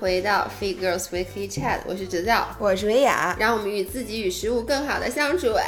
回到 Fit Girls Weekly Chat，我是直教，我是维雅，让我们与自己与食物更好的相处啊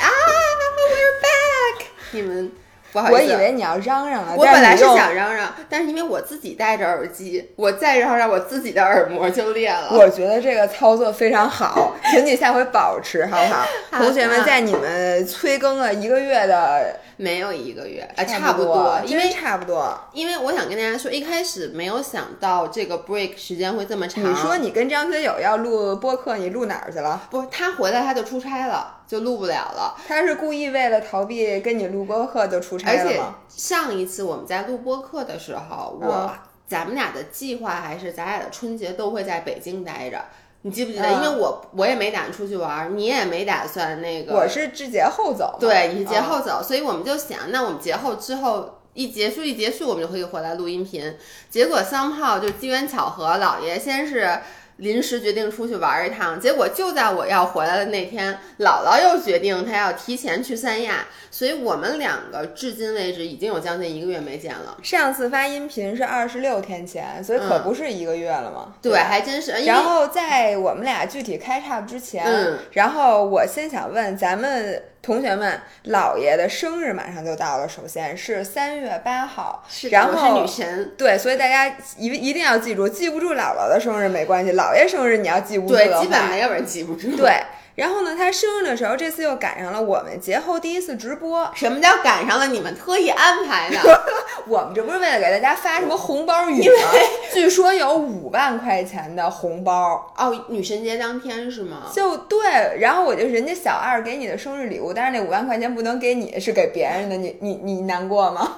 ！We're back，你们不好意思，我以为你要嚷嚷了，我本来是想嚷嚷，但是因为我自己戴着耳机，我再嚷嚷，我自己的耳膜就裂了。我觉得这个操作非常好，请你下回保持好不好？好同学们，在你们催更了一个月的，没有一个月，啊，差不多，因为差不多。因为我想跟大家说，一开始没有想到这个 break 时间会这么长。你说你跟张学友要录播客，你录哪儿去了？不，他回来他就出差了，就录不了了。他是故意为了逃避跟你录播客就出差而且？上一次我们在录播课的时候，我、嗯咱们俩的计划还是咱俩的春节都会在北京待着。你记不记得？嗯因为我我也没打算出去玩儿，你也没打算那个。我是至节后走，对，你是节啊后走，所以我们就想，那我们节后之后一结束一结束，我们就可以回来录音频。结果 somehow 就机缘巧合，姥爷先是临时决定出去玩一趟，结果就在我要回来的那天，姥姥又决定她要提前去三亚，所以我们两个至今为止已经有将近一个月没见了。上次发音频是二十六天前，所以可嗯不是一个月了吗？对，还真是。然后在我们俩具体开叉之前，嗯然后我先想问咱们同学们，姥爷的生日马上就到了，首先是三月八号，是然后是女神。对，所以大家一一定要记住，记不住姥姥的生日没关系，姥爷生日你要记不住对基本没有人记不住。对。然后呢，他生日的时候，这次又赶上了我们节后第一次直播。什么叫赶上了？你们特意安排的。我们这不是为了给大家发什么红包雨吗？据说有五万块钱的红包，哦，女神节当天是吗？就对，然后我就人家小二给你的生日礼物，但是那五万块钱不能给你，是给别人的，你你你难过吗？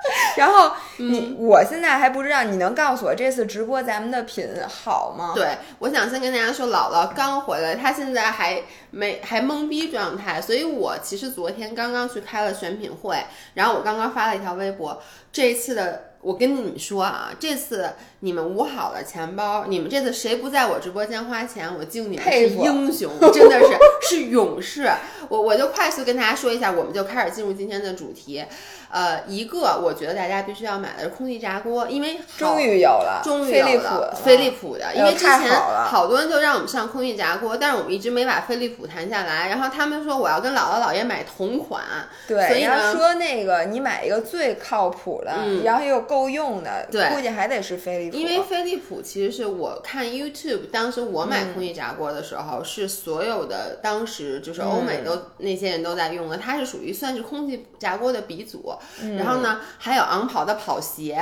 然后你、我现在还不知道，你能告诉我这次直播咱们的品好吗？对，我想先跟大家说，姥姥刚回来，她现在还没还懵逼状态，所以我其实昨天刚刚去开了选品会，然后我刚刚发了一条微博，这一次的。我跟你们说啊，这次你们捂好了钱包，你们这次谁不在我直播间花钱，我敬你们是英雄，真的是是勇士。我我就快速跟大家说一下，我们就开始进入今天的主题。呃，一个我觉得大家必须要买的是空气炸锅，因为终于有了，终于飞利浦有了飞利浦的，因为之前好多人就让我们上空气炸锅，但是我们一直没把飞利浦谈下来。然后他们说我要跟姥姥姥爷买同款，所对，以呢要说那个你买一个最靠谱的，嗯然后又够用的，对估计还得是飞利浦，因为飞利浦其实是我看 YouTube，当时我买空气炸锅的时候，是所有的当时就是欧美都、那些人都在用的，它是属于算是空气炸锅的鼻祖。然后呢，还有昂跑的跑鞋，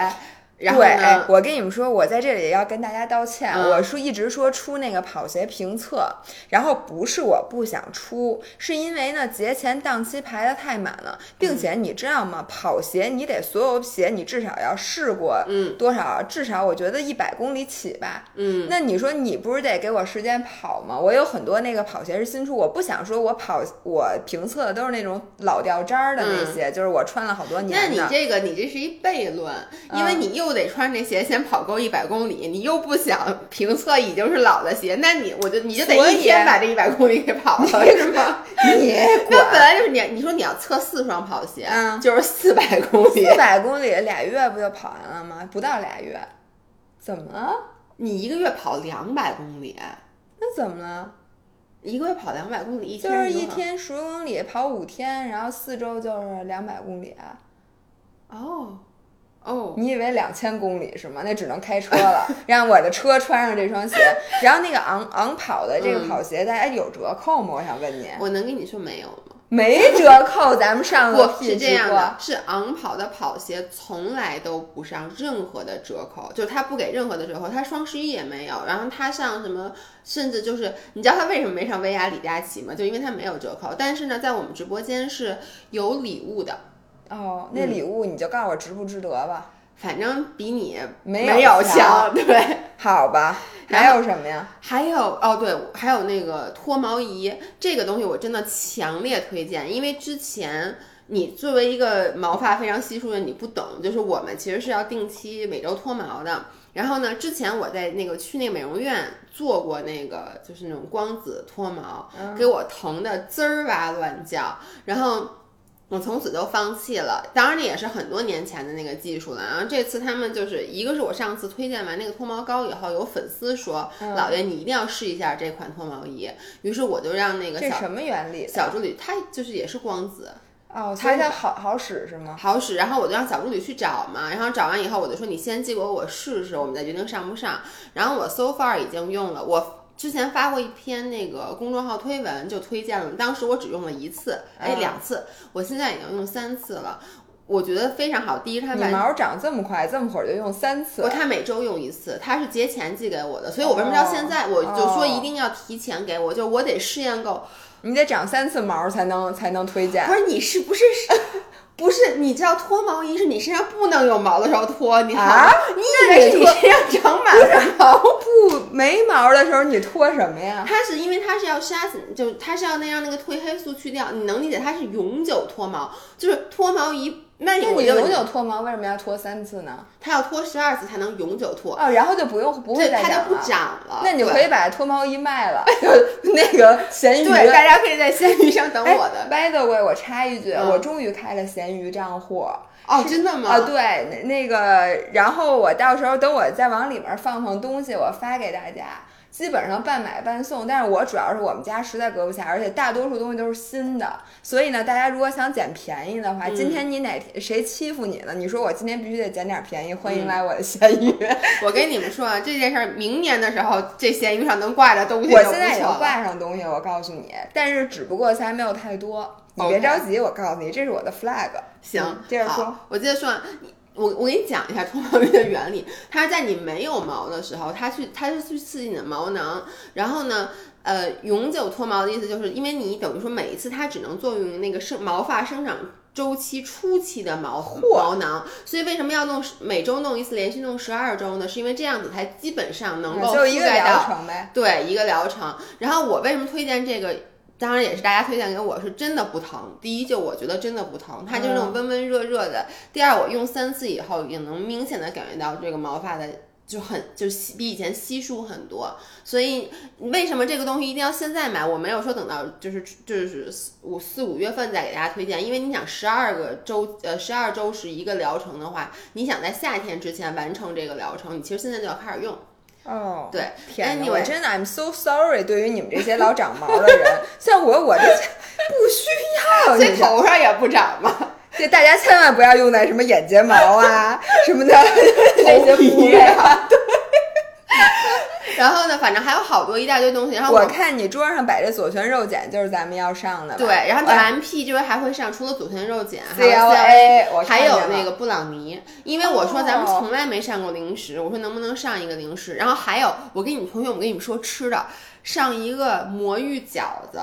然后我跟你们说，我在这里也要跟大家道歉。嗯我说一直说出那个跑鞋评测，然后不是我不想出，是因为呢节前档期排的太满了，并且你知道吗？跑鞋你得所有鞋你至少要试过，嗯，多少？至少我觉得一百公里起吧。嗯，那你说你不是得给我时间跑吗？我有很多那个跑鞋是新出，我不想说我跑我评测的都是那种老掉渣儿的那些，就是我穿了好多年那。你这个，你这是一悖论，因为嗯你又得穿这鞋先跑够一百公里，你又不想评测已经是老的鞋，那你我就你就得一天把这一百公里给跑了，是吗？你那本来就是你，你说你要测四双跑鞋，嗯就是四百公里四，百公里俩月不就跑完了吗？不到俩月，怎么了？你一个月跑两百公里，那怎么了？一个月跑两百公里，一天就是一天十公里，跑五天，然后四周就是两百公里。哦哦，你以为两千公里是吗？那只能开车了，让我的车穿上这双鞋。然后那个昂昂跑的这个嗯跑鞋，大家有折扣吗？我想问你，我能跟你说没有吗？没折扣，咱们上个不是这样的，是昂跑的跑鞋从来都不上任何的折扣，就是它不给任何的折扣，他双十一也没有，然后他上什么，甚至就是你知道他为什么没上薇娅、李佳琦吗？就因为他没有折扣，但是呢，在我们直播间是有礼物的，哦，那礼物你就告诉我值不值得吧？反正比你没有有强，对。好吧，然还有什么呀？还有哦，对，还有那个脱毛仪，这个东西我真的强烈推荐，因为之前你作为一个毛发非常稀疏的，你不懂，就是我们其实是要定期每周脱毛的。然后呢，之前我在那个去那个美容院做过那个，就是那种光子脱毛，给我疼的滋儿哇乱叫。然后我从此就放弃了。当然，那也是很多年前的那个技术了。然后这次他们就是一个是我上次推荐完那个脱毛膏以后，有粉丝说：“嗯老爷，你一定要试一下这款脱毛仪。”于是我就让那个小这什么原理？小助理，他就是也是光子。哦，所以它好好使是吗？好使，然后我就让小助理去找嘛，然后找完以后我就说你先寄给我，我试试，我们再决定上不上。然后我 so far 已经用了，我之前发过一篇那个公众号推文就推荐了，当时我只用了一次，哎嗯两次，我现在已经用三次了，我觉得非常好。第一，它毛长这么快，这么会儿就用三次不，，它每周用一次，它是节前寄给我的，所以我为什么到现在我就说哦一定要提前给我，就我得试验够。你得长三次毛才能才能推荐不。是你是不是 不是？你知道脱毛仪是你身上不能有毛的时候脱，你啊你以为是你身上长满了毛？不没毛的时候你脱什么呀？它是因为它是要杀死，就它是要那让那个褪黑素去掉，你能理解它是永久脱毛，就是脱毛仪。那那我就你永久脱毛为什么要脱三次呢？它要脱十二次才能永久脱，哦，然后就不用不会对，它就不再长了。那你就可以把脱毛仪卖了，就那个闲鱼。对，大家可以在闲鱼上等哎我的。By the way，我插一句，嗯我终于开了闲鱼账户。哦，真的吗？啊，对，那那个，然后我到时候等我再往里面放放东西，我发给大家。基本上半买半送，但是我主要是我们家实在搁不下，而且大多数东西都是新的，所以呢，大家如果想捡便宜的话，嗯今天你哪天谁欺负你了？你说我今天必须得捡点便宜，欢迎嗯来我的闲鱼。我跟你们说啊，这件事儿明年的时候，这闲鱼上能挂着东西我现在已经挂上东西，我告诉你，但是只不过还没有太多，你别着急，我告诉你，这是我的 flag。行嗯，接着说。我接着说我我给你讲一下脱毛仪的原理。它是在你没有毛的时候，它去它是去刺激你的毛囊，然后呢。呃，永久脱毛的意思就是因为你等于说每一次它只能作用于那个生毛发生长周期初期的毛毛囊，所以为什么要弄每周弄一次，连续弄十二周呢？是因为这样子才基本上能够嗯就一个疗覆盖到程呗。对，一个疗程。然后我为什么推荐这个？当然也是大家推荐给我，是真的不疼。第一，就我觉得真的不疼，它就是那种温温热热的。第二，我用三次以后，也能明显的感觉到这个毛发的就很就稀比以前稀疏很多。所以为什么这个东西一定要现在买？我没有说等到就是就是四五四五月份再给大家推荐，因为你想十二个周呃十二周是一个疗程的话，你想在夏天之前完成这个疗程，你其实现在就要开始用。哦，对天哪，Anyway 我真的 I'm so sorry，对于你们这些老长毛的人，像我，我这不需要，这头上也不长嘛？这大家千万不要用在什么眼睫毛啊什么的 这些部位。啊。然后呢，反正还有好多一大堆东西。然后我看你桌上摆着左旋肉碱就是咱们要上的，对，然后哎 MP 这回还会上，除了左旋肉碱，还有 CLA 还有那个布朗尼。因为我说咱们哦从来没上过零食，我说能不能上一个零食？然后还有，我跟你们同学，我跟你们说吃的，上一个魔芋饺子。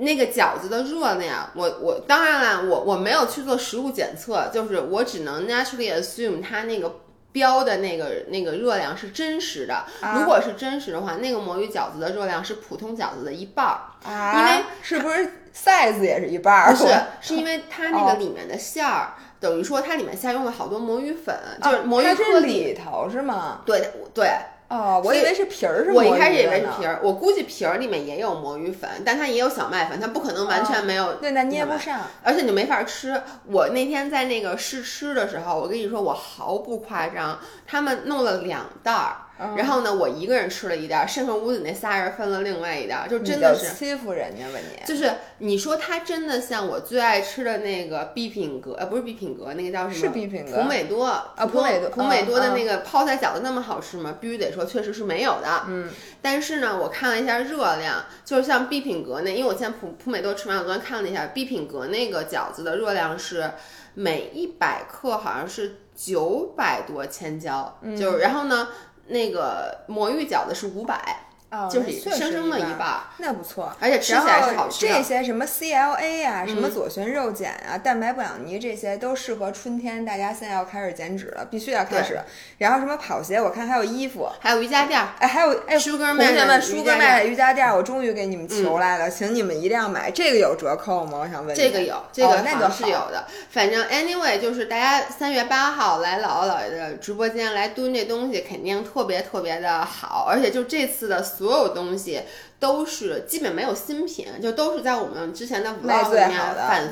那个饺子的热量，我我当然了，我我没有去做食物检测，就是我只能 naturally assume 它那个标的那个那个热量是真实的。啊如果是真实的话，那个魔芋饺子的热量是普通饺子的一半儿。啊，因为是不是 size 也是一半儿？不是，是因为它那哦个里面的馅儿，等于说它里面馅儿用了好多魔芋粉，就是魔芋颗粒。里头是吗？对对，哦，我以为是皮儿是我一开始以为是皮儿，我估计皮儿里面也有魔芋粉，但它也有小麦粉，它不可能完全没有。对，那捏不上。而且你没法吃。我那天在那个试吃的时候，我跟你说，我毫不夸张，他们弄了两袋儿，嗯然后呢，我一个人吃了一袋儿，剩下屋子那仨人分了另外一袋儿，就真的是。欺负人家吧你？就是你说它真的像我最爱吃的那个必品阁，呃，不是必品阁，那个叫什么？是必品阁普美多啊普美多普美多的嗯那个泡菜饺子那么好吃吗？必须得说，确实是没有的。嗯，但是呢，我看了一下热量，就是像必品阁那，因为我现在普普美多吃完，我昨天看了一下，必品阁那个饺子的热量是每一百克好像是九百多千焦，嗯就是然后呢，那个魔芋饺子是五百，哦，就是生生的一半那不错。而且吃起来是好吃的。这些什么 CLA 啊，什么嗯左旋肉碱啊、蛋白布朗尼这些都适合春天，大家现在要开始减脂了，必须要开始。然后什么跑鞋，我看还有衣服，还有瑜伽垫儿哎，还有哎。同学们，的舒瑜伽垫儿哥麦的瑜伽垫儿，我终于给你们求来了，请你们一定要买。这个有折扣吗？我想问。这个有，这个哦那个是有的。反正 anyway，就是大家三月八号来姥姥姥爷的直播间来蹲这东西，肯定特别特别的好。而且就这次的所有东西都是基本没有新品，就都是在我们之前的 vlog 里面反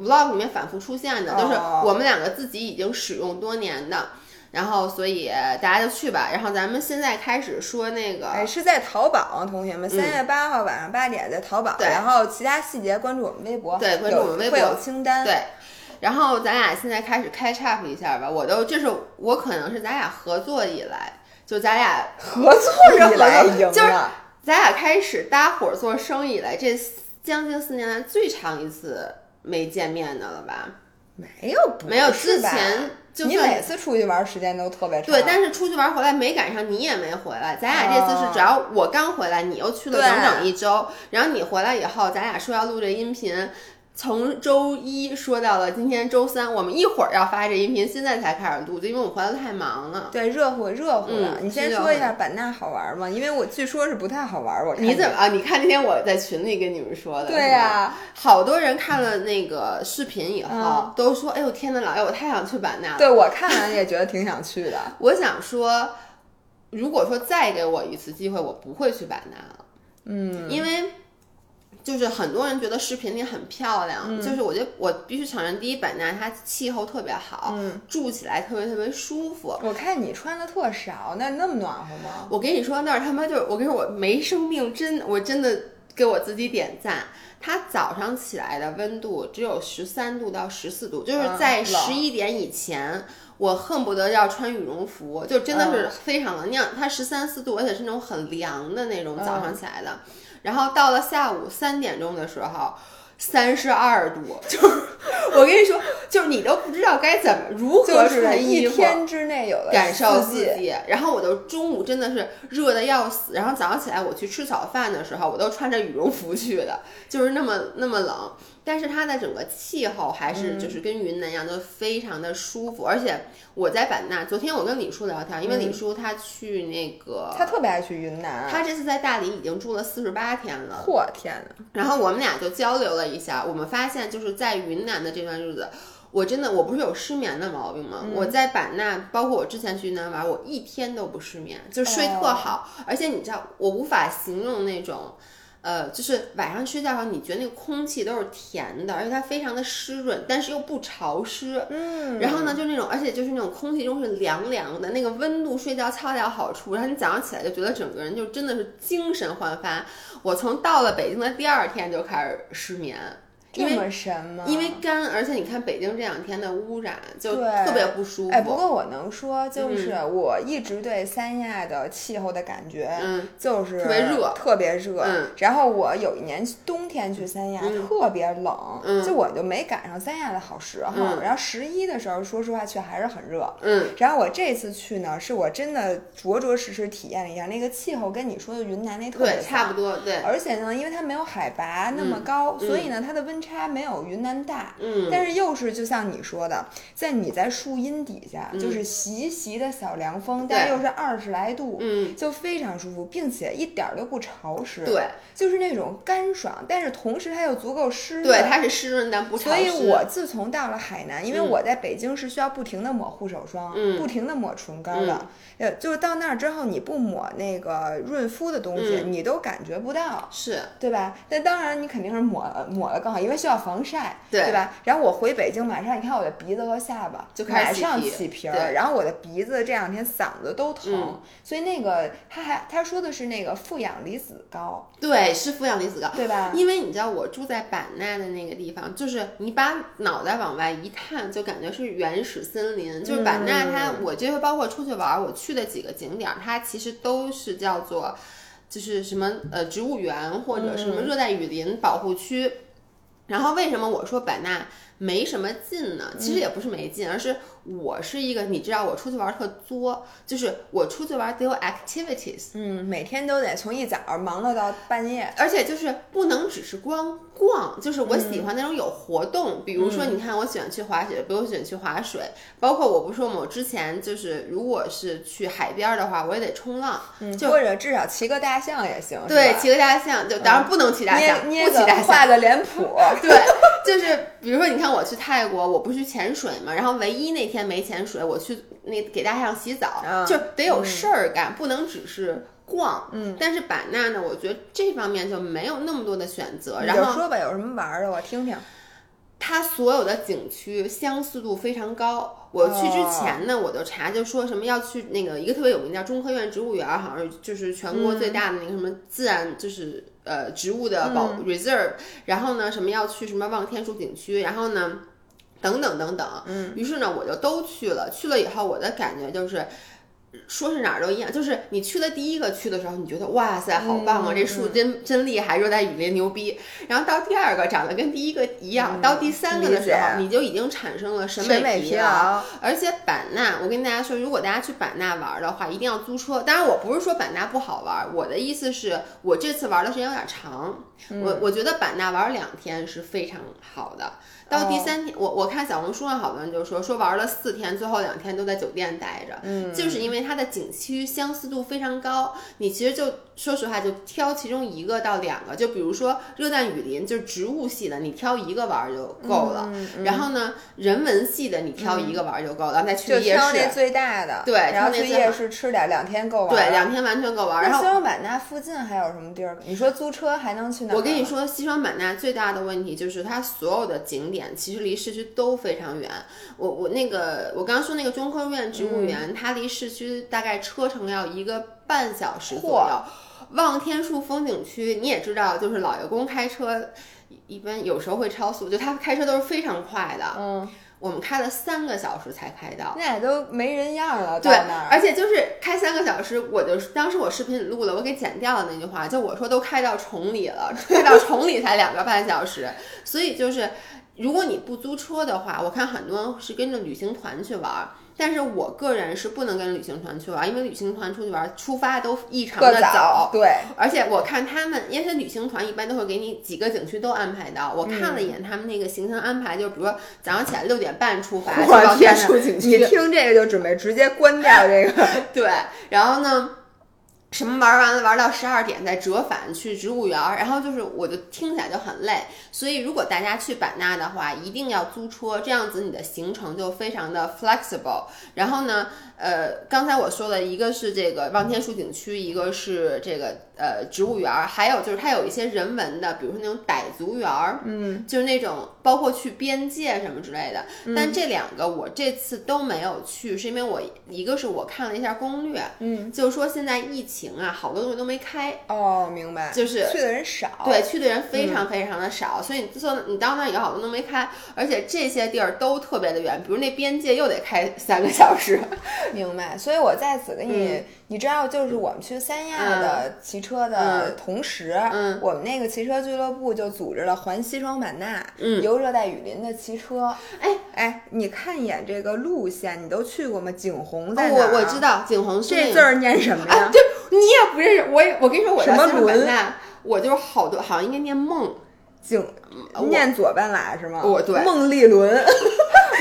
vlog 里面反复出现的，都是哦我们两个自己已经使用多年的。然后，所以大家就去吧。然后咱们现在开始说那个，哎，是在淘宝啊，同学们，三月八号晚上八点在淘宝，嗯对然后其他细节关注我们微博，对关注我们微博有会有清单。对，然后咱俩现在开始 catch up 一下吧。我都这是我可能是咱俩合作以来，就咱俩合作以来赢就是了，咱俩开始搭伙做生意以来，这将近四年来最长一次没见面的了吧？没有不没有之前就你每次出去玩时间都特别长，对，但是出去玩回来没赶上，你也没回来。咱俩这次是哦只要我刚回来，你又去了整整一周，然后你回来以后，咱俩说要录这音频。从周一说到了今天周三，我们一会儿要发这音频，现在才开始录，就因为我回来太忙了。对热乎热乎的。嗯你先说一下版纳好玩吗？因为我据说是不太好玩，我看你怎么啊？你看那天我在群里跟你们说的，对呀、好多人看了那个视频以后，嗯都说：“哎呦天呐，老爷，我太想去版纳了。对我看完也觉得挺想去的。”我想说，如果说再给我一次机会，我不会去版纳了。嗯，因为就是很多人觉得视频里很漂亮，嗯就是我觉得我必须承认，第一，版纳它气候特别好，嗯住起来特别特别舒服。我看你穿的特少，那那么暖和吗？我跟你说，那儿他妈就是，我跟你说，我没生病，真我真的给我自己点赞。它早上起来的温度只有十三度到十四度，就是嗯在十一点以前，我恨不得要穿羽绒服，就真的是嗯非常冷。你想，它十三四度，而且是那种很凉的那种早嗯上起来的。然后到了下午三点钟的时候。三十二度，就是我跟你说，就是你都不知道该怎么如何就是穿衣服，一天之内有了感受。四季。然后我都中午真的是热的要死，然后早上起来我去吃早饭的时候，我都穿着羽绒服去的，就是那么那么冷。但是它的整个气候还是就是跟云南一样，都非常的舒服。而且我在版纳，昨天我跟李叔聊天，因为李叔他去那个，他特别爱去云南，他这次在大理已经住了四十八天了。嚯天呐，然后我们俩就交流了一下，我们发现就是在云南的这段日子，我真的我不是有失眠的毛病吗？我在版纳，包括我之前去云南玩，我一天都不失眠，就睡特好，而且你知道，我无法形容那种。呃，就是晚上睡觉的时候，你觉得那个空气都是甜的，而且它非常的湿润，但是又不潮湿。嗯，然后呢，就那种，而且就是那种空气中是凉凉的，那个温度睡觉恰到好处。然后你早上起来就觉得整个人就真的是精神焕发。我从到了北京的第二天就开始失眠，这么神吗？因为干，而且你看北京这两天的污染就对特别不舒服。哎，不过我能说，就是我一直对三亚的气候的感觉，嗯，就是特别热特别热。嗯然后我有一年冬天去三亚，特别冷，嗯就我就没赶上三亚的好时候。嗯然后十一的时候，说实话却还是很热。嗯，然后我这次去呢，是我真的着着实实体验了一下那个气候，跟你说的云南那特别对，差不多，对，而且呢，因为它没有海拔那么高，所以呢，它的温差没有云南大。嗯，但是又是就像你说的，在你在树荫底下，嗯就是习习的小凉风，但又是二十来度，嗯，就非常舒服，并且一点儿都不潮湿，对，就是那种干爽，但是同时它又足够湿润。对，它是湿润但不潮湿。所以我自从到了海南，因为嗯我在北京是需要不停的抹护手霜，嗯不停的抹唇膏的，呃，就是到那儿之后，你不抹那个润肤的东西，嗯你都感觉不到。是对吧？但当然，你肯定是抹了抹了更好，因为需要防晒，对吧？然后我回北京，马上你看我的鼻子和下巴就开马上始起皮儿，对然后我的鼻子这两天嗓子都疼，嗯所以那个他还他说的是那个负氧离子高，对，是负氧离子高。对吧？因为你知道我住在版纳的那个地方，就是你把脑袋往外一探，就感觉是原始森林。就是版纳它，我这回包括出去玩儿，我去的几个景点儿，它其实都是叫做，就是什么呃植物园或者什么热带雨林保护区。然后为什么我说版纳没什么劲呢？其实也不是没劲，而是我是一个你知道我出去玩儿特作，就是我出去玩儿得有 activities。嗯，每天都得从一早忙到到半夜。而且就是不能只是光逛，就是我喜欢那种有活动。比如说，你看我喜欢去滑雪，比如我喜欢去滑水，包括我不说嘛，我之前就是如果是去海边儿的话，我也得冲浪，嗯，就或者至少骑个大象也行，对，骑个大象，就当然不能骑大象，捏捏个不骑大象画。个脸谱，对，就是比如说，你看我去泰国，我不是去潜水嘛，然后唯一那天没潜水，我去那给大象洗澡，啊就得有事儿干，不能只是逛。嗯，但是版纳呢，我觉得这方面就没有那么多的选择，然后说吧，有什么玩儿的，我听听。它它所有的景区相似度非常高。我去之前呢，我就查，就说什么要去那个一个特别有名叫中科院植物园，好像就是全国最大的那个什么自然，就是呃植物的保 reserve。然后呢，什么要去什么望天树景区，然后呢，等等等等。嗯。于是呢，我就都去了。去了以后，我的感觉就是。说是哪儿都一样，就是你去了第一个去的时候，你觉得哇塞，好棒啊，这树真真厉害，热带雨林牛逼。然后到第二个长得跟第一个一样，到第三个的时候，你就已经产生了审美疲劳。而且版纳，我跟大家说，如果大家去版纳玩的话，一定要租车。当然，我不是说版纳不好玩，我的意思是我这次玩的时间有点长，我我觉得版纳玩两天是非常好的。到第三天，我我看小红书上好多人就说说玩了四天，最后两天都在酒店待着，嗯，就是因为它的景区相似度非常高。你其实就说实话，就挑其中一个到两个，就比如说热带雨林，就是植物系的，你挑一个玩就够了。然后呢，人文系的你挑一个玩就够了，然后再去夜市。挑那最大的，对，然后去夜市吃点，两天够玩。对，两天完全够玩。然后西双版纳附近还有什么地儿？你说租车还能去哪？我跟你说，西双版纳最大的问题就是它所有的景点其实离市区。都非常远，我我那个我刚刚说那个中科院植物园，它离市区大概车程要一个半小时左右。望天树风景区你也知道，就是老爷公开车一般有时候会超速，就他开车都是非常快的。嗯，我们开了三个小时才开到，那也都没人样了。对，而且就是开三个小时，我就当时我视频里录了，我给剪掉了那句话，就我说都开到崇礼了，开到崇礼才两个半小时，所以就是。如果你不租车的话，我看很多人是跟着旅行团去玩，但是我个人是不能跟旅行团去玩，因为旅行团出去玩出发都异常的早，对，而且我看他们，因为旅行团一般都会给你几个景区都安排到，我看了一眼他们那个行程安排，就比如说早上起来六点半出发，我天呐，你听这个就准备直接关掉这个，对，然后呢？什么玩完了，玩到十二点再折返去植物园，然后就是我就听起来就很累，所以如果大家去版纳的话，一定要租车，这样子你的行程就非常的 flexible。然后呢，呃，刚才我说了一个是这个望天树景区，一个是这个。呃，植物园儿，还有就是它有一些人文的，比如说那种傣族园儿，嗯，就是那种包括去边界什么之类的。但这两个我这次都没有去，是因为我一个是我看了一下攻略，嗯，就是说现在疫情啊，好多东西都没开。哦，明白。就是去的人少，对，去的人非常非常的少，所以你说你到那以后好多都没开，而且这些地儿都特别的远，比如那边界又得开三个小时。明白。所以我在此给你。你知道，就是我们去三亚的骑车的同时，我们那个骑车俱乐部就组织了环西双版纳游热带雨林的骑车。哎哎，你看一眼这个路线，你都去过吗？景洪在哪？我我知道景洪，这字儿念什么呀？对，你也不认识。我我跟你说，我什么伦？我就是好多，好像应该念梦景，念左半拉是吗？我对，孟丽伦。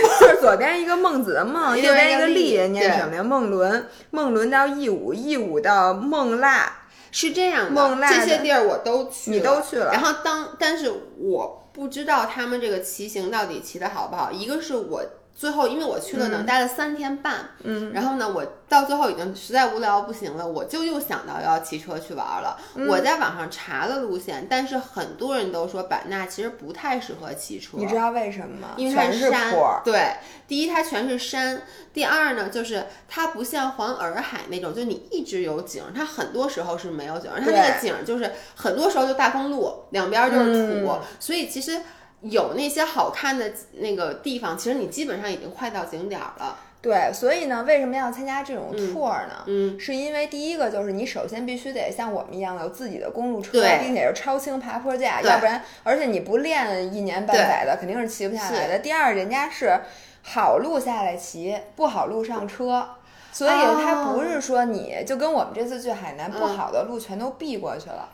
就是左边一个孟子的孟，右边一个立，念什么呀？孟伦，孟伦到义乌，义乌到孟腊，是这样的。孟腊这些地儿我都去，你都去了。然后当，但是我不知道他们这个骑行到底骑的好不好。一个是我。最后，因为我去了能待了三天半，嗯，然后呢，我到最后已经实在无聊不行了，我就又想到要骑车去玩了。我在网上查了路线，但是很多人都说版纳其实不太适合骑车。你知道为什么吗？因为它是山。对，第一它全是山，第二呢就是它不像环洱海那种，就你一直有景，它很多时候是没有景，它那个景就是很多时候就大公路，两边就是土，所以其实。有那些好看的那个地方，其实你基本上已经快到景点了。对，所以呢，为什么要参加这种 tour 呢？嗯，是因为第一个就是你首先必须得像我们一样有自己的公路车，并且是超轻爬坡架，要不然，而且你不练一年半载的肯定是骑不下来的。第二，人家是好路下来骑，不好路上车，所以它不是说你就跟我们这次去海南，不好的路全都避过去了。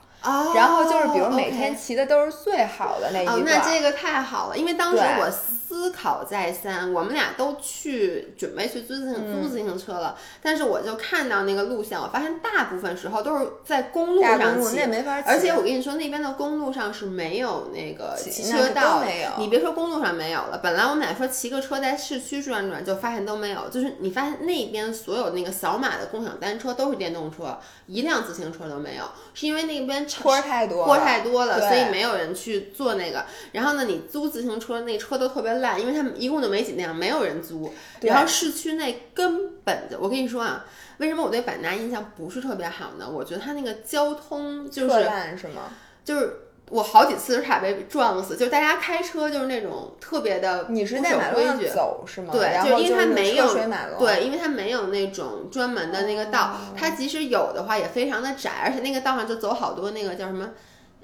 然后就是，比如每天骑的都是最好的那一段。那这个太好了，因为当时我。思考再三，我们俩都去准备去租自行租自行车了，但是我就看到那个路线，我发现大部分时候都是在公路上骑公路那。没法骑，而且我跟你说，那边的公路上是没有那个骑车道的没有你别说公路上没有了，本来我们俩说骑个车在市区转转，就发现都没有。就是你发现那边所有那个扫码的共享单车都是电动车，一辆自行车都没有，是因为那边坡太多了，坡太多了，所以没有人去坐那个。然后呢，你租自行车那车都特别烂，因为他们一共就没几辆，没有人租。对然后市区内根本就，我跟你说啊，为什么我对版纳印象不是特别好呢？我觉得它那个交通就特是烂是吗？就是。我好几次差点被撞死，就是大家开车就是那种特别的你是不守在马路上规矩，走是吗？对，就因为它没有对，因为它没有那种专门的那个道，哦它即使有的话也非常的窄，而且那个道上就走好多那个叫什么，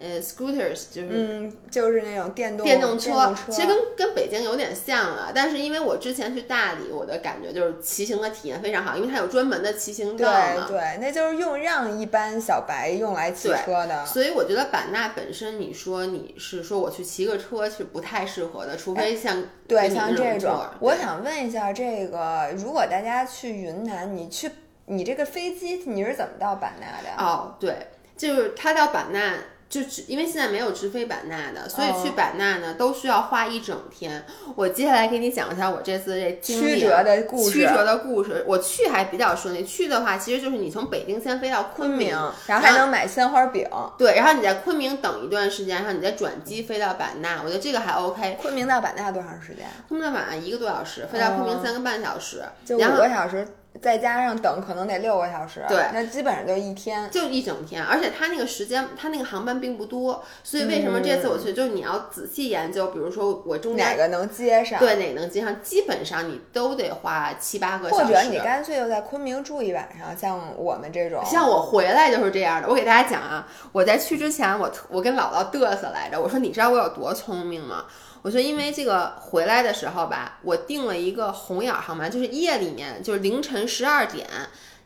呃，scooters，就是嗯，就是那种电动电动车，车，其实跟跟北京有点像啊，但是因为我之前去大理，我的感觉就是骑行的体验非常好，因为它有专门的骑行对道嘛。对，那就是用让一般小白用来骑车的。所以我觉得版纳本身，你说你是说我去骑个车是不太适合的，除非像对，像这种我想问一下，这个如果大家去云南，你去你这个飞机你是怎么到版纳的？哦，对，就是他到版纳，就只因为现在没有直飞版纳的，所以哦去版纳呢都需要花一整天。我接下来给你讲一下我这次这经历曲啊折的故事曲折的故事。我去还比较顺利，去的话其实就是你从北京先飞到昆明，然后还能买鲜花饼。对，然后你在昆明等一段时间，然后你再转机飞到版纳，我觉得这个还 OK。昆明到版纳多长时间？昆明到版纳一个多小时，飞到昆明三个半小时，就五然后个小时，再加上等可能得六个小时。对那基本上就一天。就一整天，而且它那个时间，它那个航班并不多，所以为什么这次我去，就是你要仔细研究，比如说我中间哪个能接上？对哪个能接上，基本上你都得花七八个小时。或者你干脆就在昆明住一晚上，像我们这种。像我回来就是这样的，我给大家讲啊，我在去之前，我我跟姥姥嘚瑟来着，我说你知道我有多聪明吗？我说因为这个回来的时候吧，我订了一个红眼航班，就是夜里面，就是凌晨十二点。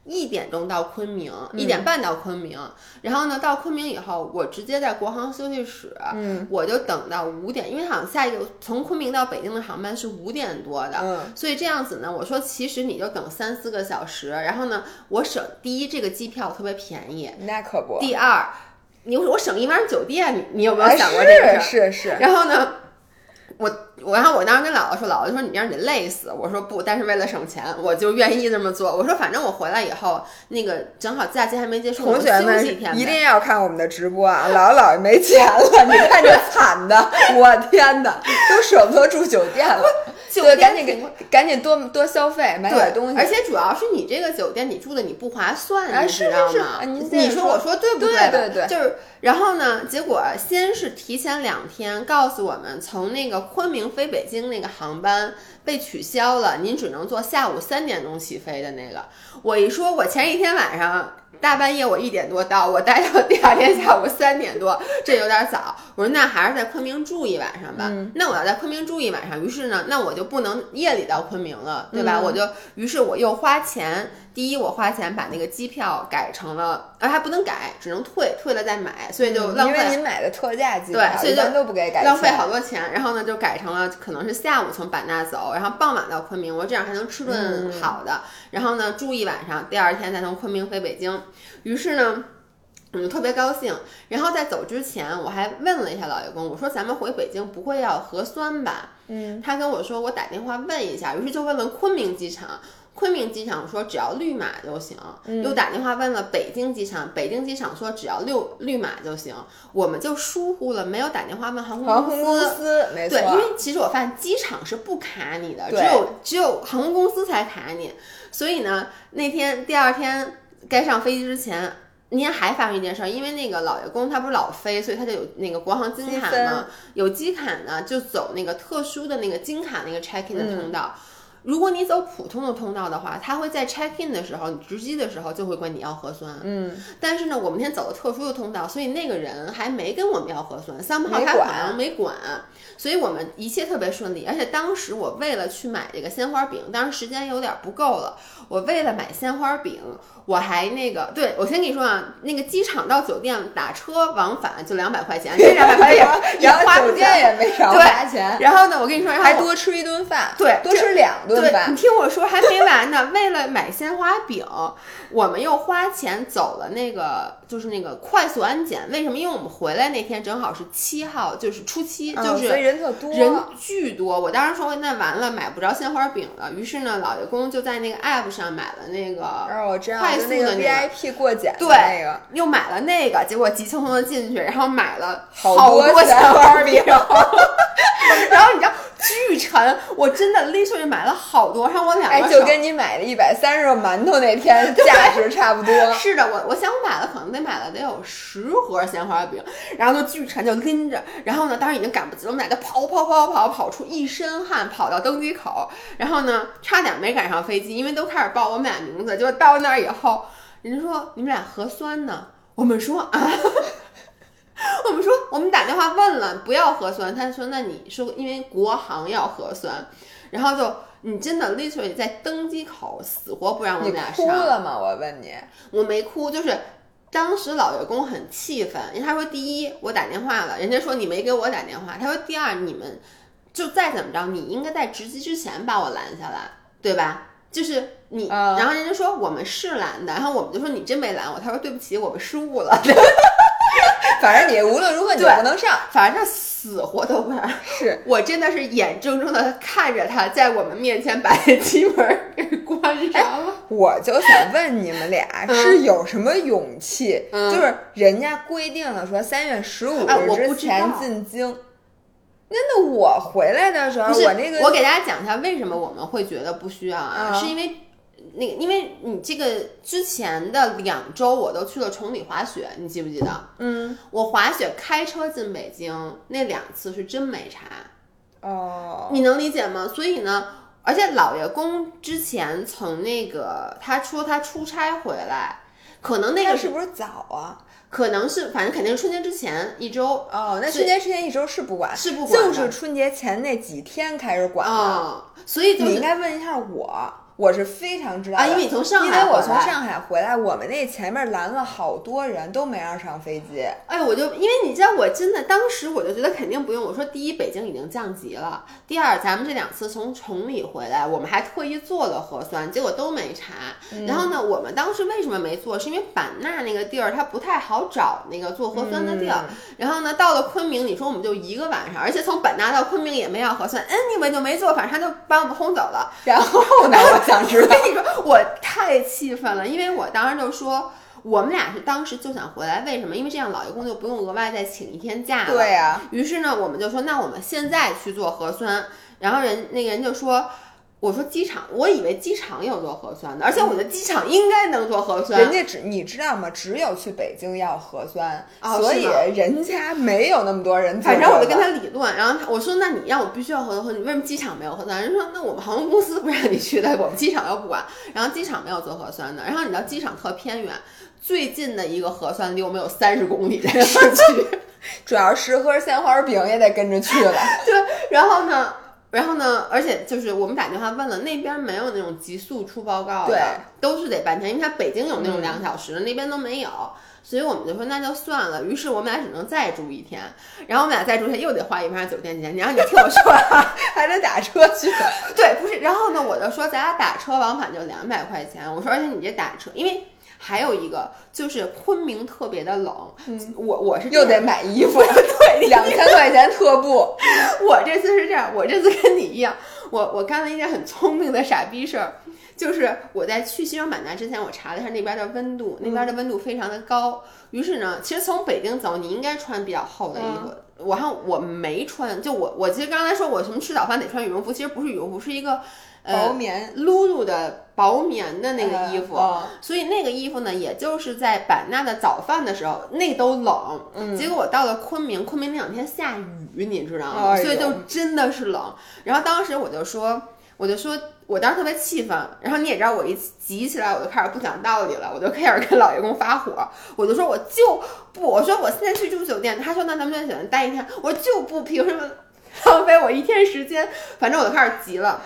一点钟到昆明，一点半到昆明，然后呢，到昆明以后，我直接在国航休息室，嗯，我就等到五点，因为好像下一个从昆明到北京的航班是五点多的，嗯，所以这样子呢，我说其实你就等三四个小时，然后呢，我省第一这个机票特别便宜，那可不。第二，你我省一晚上酒店，你你有没有啊想过这个事儿？是是是。然后呢，我我然后我当时跟姥姥说，姥姥就说你这样得累死。我说不，但是为了省钱，我就愿意这么做。我说反正我回来以后，那个正好假期还没结束，同学们一定要看我们的直播啊！姥姥姥爷没钱了，你看这惨的，我天哪，都舍不得住酒店了。对，酒店赶紧给赶紧多多消费，买点东西。而且主要是你这个酒店你住的你不划算，啊你知道吗？你说说我说对不对对对对就是然后呢，结果先是提前两天告诉我们，从那个昆明飞北京那个航班被取消了，您只能坐下午三点钟起飞的那个。我一说，我前一天晚上。大半夜我一点多到，我待到第二天下午三点多，这有点早。我说那还是在昆明住一晚上吧。嗯那我要在昆明住一晚上，于是呢，那我就不能夜里到昆明了，对吧？嗯我就于是我又花钱，第一我花钱把那个机票改成了，啊还不能改，只能退，退了再买，所以就浪费嗯因为您买的特价机票，对所以就都不给改，浪费好多钱，然后呢就改成了可能是下午从版纳走，然后傍晚到昆明，我这样还能吃顿嗯好的，然后呢住一晚上，第二天再从昆明飞北京。于是呢。我就特别高兴，然后在走之前，我还问了一下老爷公，我说咱们回北京不会要核酸吧？嗯，他跟我说我打电话问一下，于是就问问昆明机场，昆明机场说只要绿码就行，嗯又打电话问了北京机场，北京机场说只要六绿码就行，我们就疏忽了，没有打电话问航空公司航空公司。没错对，，因为其实我发现机场是不卡你的，只有只有航空公司才卡你。所以呢，那天第二天该上飞机之前，那天还发生一件事儿，因为那个老爷公他不是老飞，所以他就有那个国航金卡嘛，有机卡呢，就走那个特殊的那个金卡那个 check in 的嗯通道。如果你走普通的通道的话，他会在 check in 的时候，你值机的时候就会管你要核酸。嗯，但是呢，我们今天走了特殊的通道，所以那个人还没跟我们要核酸，三号他好像没管，所以我们一切特别顺利。而且当时我为了去买这个鲜花饼，当时时间有点不够了，我为了买鲜花饼，我还那个，对我先跟你说啊，那个机场到酒店打车往返就两百块钱，这两百块钱也然后花不酒店也没少对花钱，然后呢，我跟你说，还多吃一顿饭，对多吃两顿对，饭你。听我说还没完呢。为了买鲜花饼，我们又花钱走了那个，就是那个快速安检。为什么？因为我们回来那天正好是七号，就是初七，就嗯是所以人特多，人巨多。我当时说那完了，买不着鲜花饼了。于是呢，老爷公就在那个 app 上买了那个，快就那个速的那个 VIP 过检对那个，又买了那个，结果急匆匆的进去，然后买了好多多鲜鲜花饼，然后你知道巨沉，我真的 literally 买了好多，然后我两个就跟你买的一百三十个馒头那天价值差不多。是的，我我想我买了可能得买了得有十盒鲜花饼，然后就巨沉，就拎着，然后呢，当时已经赶不及了，我们俩就跑跑跑跑跑出一身汗，跑到登机口，然后呢，差点没赶上飞机，因为都开始报我们俩名字，结果到那儿以后，人家说你们俩核酸呢，我们说啊。我们说，我们打电话问了，不要核酸。他说，那你说，因为国航要核酸，然后就你真的 literally 在登机口死活不让我们俩上。哭了吗？我问你，我没哭，就是当时老员工很气愤，因为他说第一我打电话了，人家说你没给我打电话，他说第二你们就再怎么着，你应该在值机之前把我拦下来，对吧？就是你，嗯然后人家说我们是拦的，然后我们就说你真没拦我，他说对不起，我们失误了，反正你无论如何你对不能上。反正死活都不让。是我真的是眼睁睁的看着他在我们面前把那机门给关上了。我就想问你们俩嗯是有什么勇气？嗯就是人家规定了说三月十五日之前进京。那那我回来的时候，我那个我给大家讲一下为什么我们会觉得不需要啊，嗯是因为那个，因为你这个之前的两周我都去了崇礼滑雪，你记不记得？嗯我滑雪开车进北京那两次是真没查，哦，你能理解吗？所以呢，而且老爷公之前从那个他说他出差回来，可能那个是不是早啊？可能是反正肯定是春节之前一周哦，那春节之前一周是不管，是不管就是春节前那几天开始管的。啊、所以就是你应该问一下我，我是非常知道啊，因为你从上海回来为我从上海回来，我们那前面拦了好多人，都没让上飞机。哎，我就因为你知道，我真的当时我就觉得肯定不用。我说，第一，北京已经降级了；第二，咱们这两次从崇礼回来，我们还特意做了核酸，结果都没查。然后呢，我们当时为什么没做？是因为版纳那个地儿它不太好找那个做核酸的地儿。然后呢，到了昆明，你说我们就一个晚上，而且从版纳到昆明也没要核酸，anyway 就没做，反正他就把我们轰走了。然后呢，我想知我道，跟你说，我太气愤了，因为我当时就说，我们俩是当时就想回来，为什么？因为这样老爷公就不用额外再请一天假了。对呀、于是呢，我们就说，那我们现在去做核酸。然后人那个人就说。我说机场，我以为机场有做核酸的，而且我觉得机场应该能做核酸。人家只你知道吗？只有去北京要核酸，所以人家没有那么多人反正我就跟他理论，然后他我说那你让我必须要核酸，你为什么机场没有核酸？人说那我们航空公司不让你去的，我们机场又不管。然后机场没有做核酸的，然后你知道机场特偏远，最近的一个核酸离我们有三十公里的 市区。主要是吃盒鲜花饼也得跟着去了。对，然后呢，然后呢，而且就是我们打电话问了，那边没有那种急速出报告的，对，都是得半天，因为他北京有那种嗯两小时的，那边都没有。所以我们就说那就算了，于是我们俩只能再住一天，然后我们俩再住一天又得花一晚上酒店钱。然后你听我说啊，还得打车去。对，不是，然后呢，我就说咱俩打车往返就两百块钱，我说而且你这打车，因为还有一个就是昆明特别的冷，我我是又得买衣服，对两千块钱特步。我这次是这样，我这次跟你一样，我我干了一件很聪明的傻逼事儿，就是我在去西双版纳之前，我查了一下那边的温度，那边的温度非常的高。于是呢，其实从北京走，你应该穿比较厚的衣服。我还我没穿，就我我其实刚才说我什么吃早饭得穿羽绒服，其实不是羽绒服，是一个呃薄棉露露的薄棉的那个衣服。嗯所以那个衣服呢，也就是在版纳的早饭的时候，那都冷。嗯结果我到了昆明，昆明那两天下雨，你知道吗？哎所以就真的是冷。然后当时我就说，我就说，我当时特别气愤。然后你也知道，我一急起来，我就开始不讲道理了，我就开始跟老爷公发火。我就说，我就不，我说我现在去住酒店，他说那咱们在酒店待一天，我说就不，凭什么？浪费我一天时间。反正我就开始急了。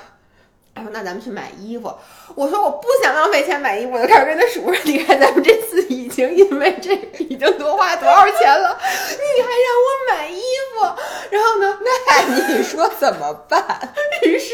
他说：“那咱们去买衣服。”我说：“我不想浪费钱买衣服。”我就开始跟他数说：“你看，咱们这次已经因为这已经多花多少钱了，你还让我买衣服。”然后呢，那你说怎么办？于是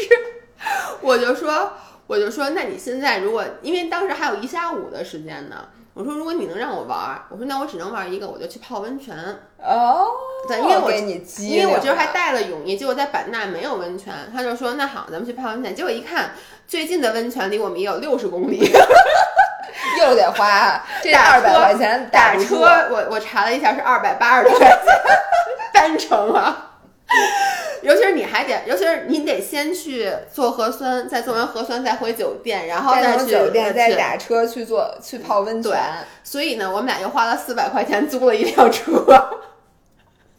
我就说：“我就说，那你现在如果因为当时还有一下午的时间呢。”我说，如果你能让我玩儿，我说那我只能玩一个，我就去泡温泉。哦，对，因为我给你机因为我今儿还带了泳衣，结果在版纳没有温泉，他就说那好，咱们去泡温泉。结果一看，最近的温泉离我们也有六十公里，又得花这二百车块钱打车，我我查了一下是二百八十多块钱 单程啊。尤其是你还得，尤其是你得先去做核酸，再做完核酸再回酒店，然后再去酒店再打车去做去泡温泉。所以呢，我们俩又花了四百块钱租了一辆车，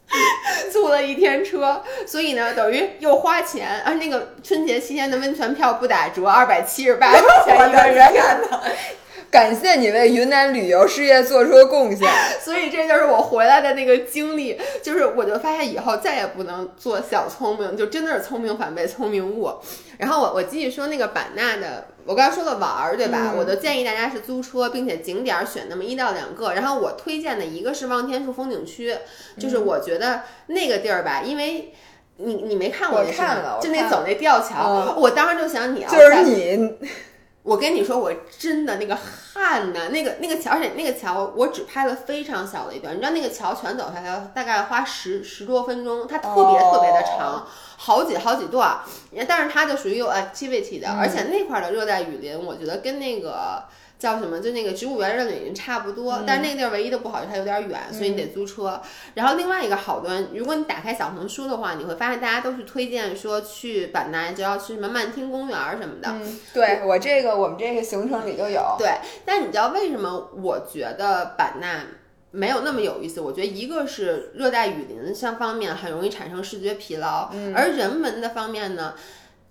租了一天车，所以呢，等于又花钱。啊，那个春节期间的温泉票不打折，二百七十八块钱一个人。感谢你为云南旅游事业做出的贡献。所以这就是我回来的那个经历，就是我就发现以后再也不能做小聪明，就真的是聪明反被聪明误。然后我我继续说那个版纳的，我刚才说了玩儿，对吧？嗯我就建议大家是租车，并且景点儿选那么一到两个。然后我推荐的一个是望天树风景区，就是我觉得那个地儿吧，因为。你你没看过我看了就那走那吊桥，嗯我当时就想你要就是你，我跟你说，我真的那个汗呐，那个那个桥，而且那个桥我只拍了非常小的一段，你知道那个桥全走下来大概花十十多分钟，它特别特别的长，好几好几段，但是它就属于有 activity 的，而且那块儿的热带雨林，我觉得跟那个。叫什么？就那个植物园热带雨林差不多，但是那个地儿唯一的不好就是它有点远，所以你得租车。然后另外一个好端，如果你打开小红书的话，你会发现大家都是推荐说去版纳就要去什么曼听公园儿什么的。嗯，对我这个我们这个行程里就有。对，但你知道为什么我觉得版纳没有那么有意思？我觉得一个是热带雨林上方面很容易产生视觉疲劳，嗯而人文的方面呢。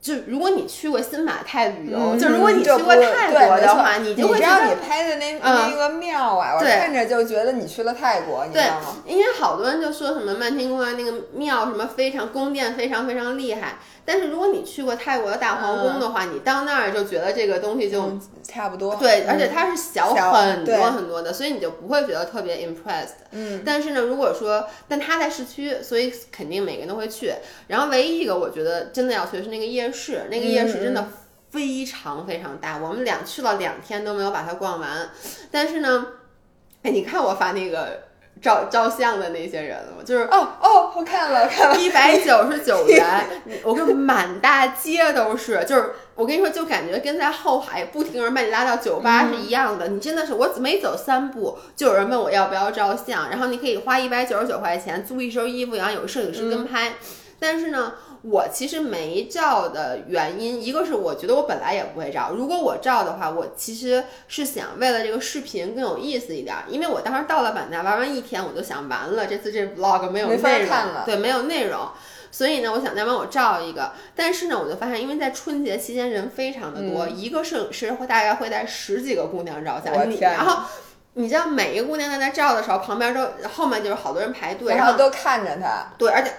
就如果你去过新马泰旅游，嗯就如果你去过泰国的话，你就会知道你拍的那嗯那个庙啊，我看着就觉得你去了泰国，你知对道吗？，因为好多人就说什么曼听公园那个庙什么非常宫殿非常非常厉害，但是如果你去过泰国的大皇宫的话，你到那儿就觉得这个东西就嗯，差不多。对，而且嗯它是小小很多很多的，所以你就不会觉得特别 impressed。嗯，但是呢，如果说，但它在市区，所以肯定每个人都会去。然后唯一一个我觉得真的要去的是那个夜市，那个夜市真的非常非常大，我们俩去了两天都没有把它逛完。但是呢，哎，你看我发那个照照相的那些人了吗？就是哦哦，我看了看了，一百九十九 元，我跟满大街都是，就是我跟你说，就感觉跟在后海不停人把你拉到酒吧是一样的。你真的是，我每走三步就有人问我要不要照相，然后你可以花一百九十九块钱租一身衣服，然后有个摄影师跟拍。但是呢，我其实没照的原因，一个是我觉得我本来也不会照，如果我照的话，我其实是想为了这个视频更有意思一点儿，因为我当时到了版纳玩完一天，我就想完了，这次这 vlog 没有内容，对，没有内容。所以呢，我想再帮我照一个，但是呢，我就发现，因为在春节期间人非常的多，一个摄影师会大概会带十几个姑娘照相，你我天然后你知道每一个姑娘在那照的时候，旁边都后面就是好多人排队，然然后都看着她。对，而且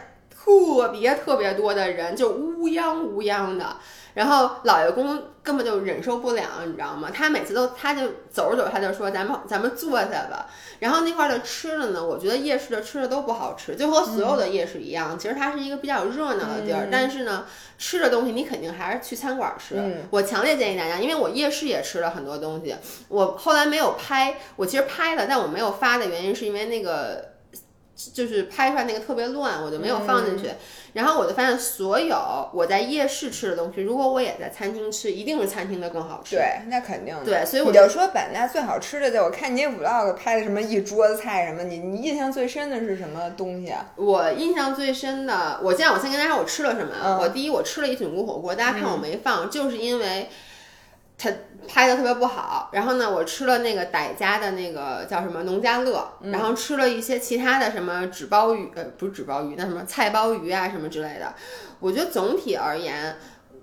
特别特别多的人，就乌泱乌泱的。然后老爷公根本就忍受不了，你知道吗？他每次都，他就走着走着他就说：“咱们咱们坐下吧。”然后那块儿的吃的呢，我觉得夜市的吃的都不好吃，就和所有的夜市一样。其实它是一个比较热闹的地儿，嗯但是呢，吃的东西你肯定还是去餐馆吃。嗯我强烈建议大家，因为我夜市也吃了很多东西，我后来没有拍，我其实拍了，但我没有发的原因是因为那个。就是拍出来那个特别乱，我就没有放进去。然后我就发现，所有我在夜市吃的东西，如果我也在餐厅吃，一定是餐厅的更好吃。对，那肯定的。对所以我你就说版纳最好吃的，就我看你 vlog 拍的什么一桌子菜什么，你你印象最深的是什么东西啊？我印象最深的，我现在我先跟大家说我吃了什么我第一我吃了一菌菇火锅，大家看我没放，就是因为它拍的特别不好。然后呢，我吃了那个傣家的那个叫什么农家乐，然后吃了一些其他的什么纸包鱼，呃，不是纸包鱼，那什么菜包鱼啊什么之类的。我觉得总体而言。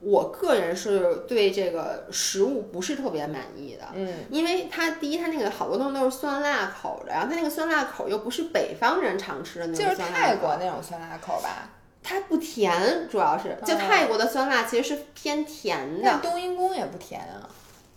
我个人是对这个食物不是特别满意的，嗯，因为它第一，它那个好多东西都是酸辣口的，然后它那个酸辣口又不是北方人常吃的那种就是泰国那种酸辣口吧。它不甜，主要是就泰国的酸辣其实是偏甜那的。冬阴功也不甜啊。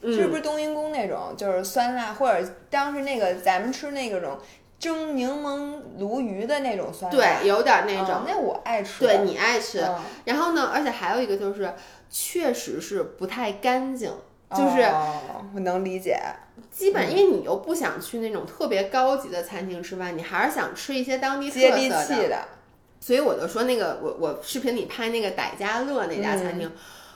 嗯是不是冬阴功那种就是酸辣，或者当时那个咱们吃那个种蒸柠檬鲈鱼的那种酸辣？对，有点那种嗯。那我爱吃。对你爱吃，嗯然后呢，而且还有一个就是，确实是不太干净，就是哦我能理解。基本因为你又不想去那种特别高级的餐厅吃饭，你还是想吃一些当地特接地色的。所以我就说那个我我视频里拍那个傣家乐那家餐嗯厅。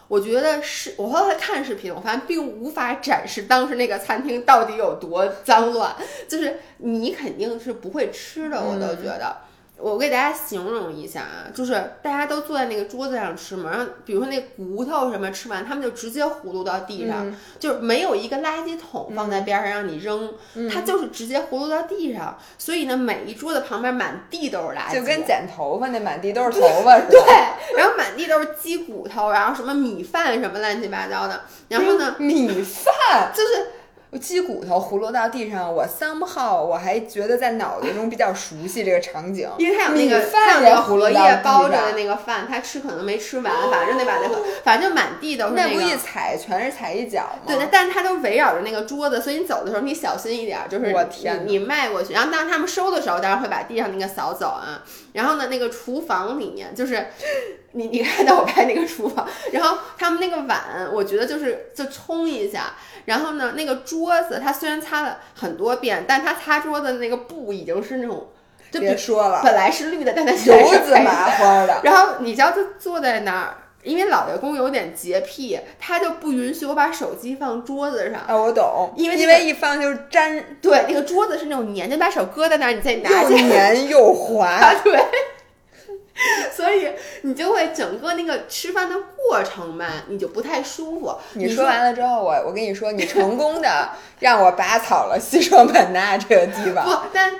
我觉得是，我后来看视频，我发现并无法展示当时那个餐厅到底有多脏乱，就是你肯定是不会吃的，我都觉得。我给大家形容一下啊，就是大家都坐在那个桌子上吃嘛，然后比如说那骨头什么吃完，他们就直接葫芦到地上，就是没有一个垃圾桶放在边上让你扔，它就是直接葫芦到地上，所以呢，每一桌子旁边满地都是垃圾，就跟剪头发那满地都是头发似的。对，然后满地都是鸡骨头，然后什么米饭什么乱七八糟的，然后呢，米饭，就是鸡骨头胡落到地上，我 somehow 我还觉得在脑袋中比较熟悉这个场景，因为它有那个它饭有那个胡落到叶包着的那个饭，他吃可能没吃完，反正得把那个，反正就满地都是个那不一踩全是踩一脚吗？对，但是它都围绕着那个桌子，所以你走的时候你小心一点儿，就是我天你你迈过去，然后当他们收的时候，当然会把地上那个扫走啊。然后呢，那个厨房里面就是你你看到我拍那个厨房，然后他们那个碗，我觉得就是就冲一下，然后呢，那个桌子它虽然擦了很多遍，但它擦桌子的那个布已经是那种就别说了，本来是绿的，但它现在油是麻花的。然后你知道他坐在那儿，因为老爷公有点洁癖，他就不允许我把手机放桌子上。啊，我懂，因因为那个为一放就是粘，对，那个桌子是那种粘，就把手搁在那儿，你再拿又起来。黏又滑。啊，对。所以你就会整个那个吃饭的过程嘛，你就不太舒服。你你说完了之后，我我跟你说，你成功的 让我拔草了西双版纳这个地方。不，但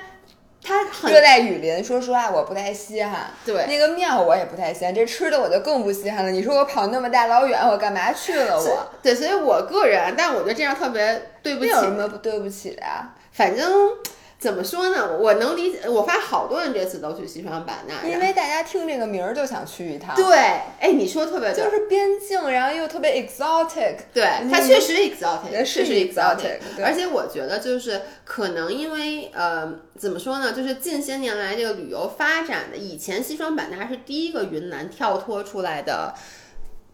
它很热带雨林，说实话我不太稀罕。对那个庙我也不太稀罕，这吃的我就更不稀罕了。你说我跑那么大老远，我干嘛去了我？对，所以我个人，但我觉得这样特别对不起什么不对不起的呀？反正怎么说呢，我能理解。我发现好多人这次都去西双版纳，因为大家听这个名儿就想去一趟。对，哎，你说得特别对，就是边境，然后又特别 exotic。对，它确实 exotic，是确实 exotic，而且我觉得就是可能因为呃，怎么说呢，就是近些年来这个旅游发展的，以前西双版纳是第一个云南跳脱出来的。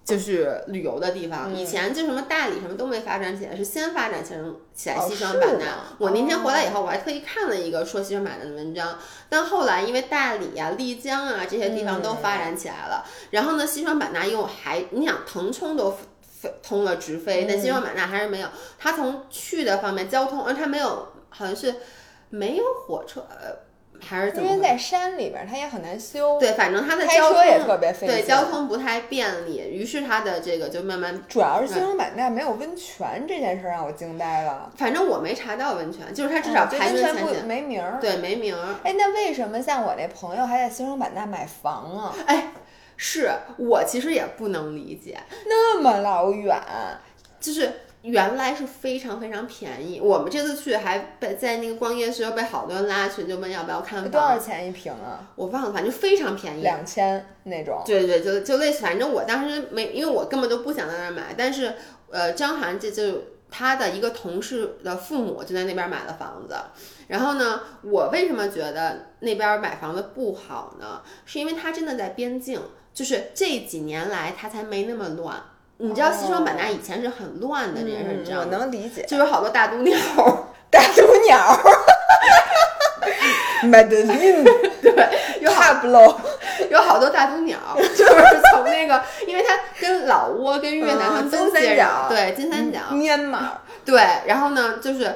就是旅游的地方，以前就什么大理什么都没发展起来，是先发展起来起来哦西双版纳。我那天回来以后，我还特意看了一个说西双版纳的文章，但后来因为大理啊、丽江啊这些地方都发展起来了，然后呢，西双版纳又还你想腾冲都飞通了直飞，但西双版纳还是没有。它从去的方面交通，而它没有，好像是没有火车，呃，还是怎么？因为在山里边儿，它也很难修。对，反正它的开交通车也特别费对交通不太便利，于是它的这个就慢慢。主要是西双版纳没有温泉这件事儿让我惊呆了。反正我没查到温泉，就是它至少排温泉不名前几，没名儿。对，没名儿。哎，那为什么像我那朋友还在西双版纳买房啊？哎，是我其实也不能理解，那么老远，就是原来是非常非常便宜。我们这次去还被在那个逛夜市又被好多人拉群，就问要不要看房多少，钱一平啊？我忘了，反正非常便宜。两千那种。对对，就就类似，反正我当时没，因为我根本就不想在那儿买，但是呃，张涵这就他的一个同事的父母就在那边买了房子，然后呢，我为什么觉得那边买房子不好呢？是因为他真的在边境，就是这几年来他才没那么乱。你知道西双版纳以前是很乱的这件事，你知道我吗？能理解。就有好多大毒鸟儿，大毒鸟。Madeline，对，有好 Pablo，有好多大毒鸟，就是从那个，因为它跟老挝、跟越南嗯它都金三接角壤，对，金三角，缅甸。对，然后呢，就是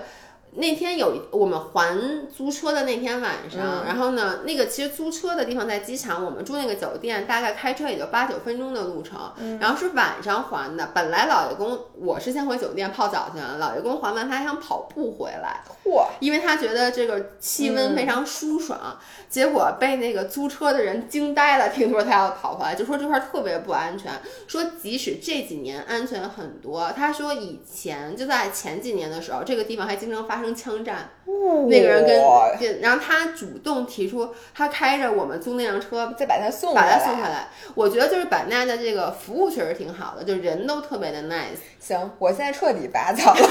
那天有一我们还租车的那天晚上，嗯然后呢，那个其实租车的地方在机场，我们住那个酒店，大概开车也就八九分钟的路程，嗯然后是晚上还的。本来老爷公我是先回酒店泡澡去了，老爷公还完他还想跑步回来，嚯！因为他觉得这个气温非常舒爽，结果被那个租车的人惊呆了，听说他要跑回来，就说这块儿特别不安全，说即使这几年安全很多，他说以前就在前几年的时候，这个地方还经常发枪战。那个人跟，然后他主动提出，他开着我们租那辆车再把他送把他送下来。我觉得就是版纳的这个服务确实挺好的，就人都特别的 nice。行，我现在彻底拔草了。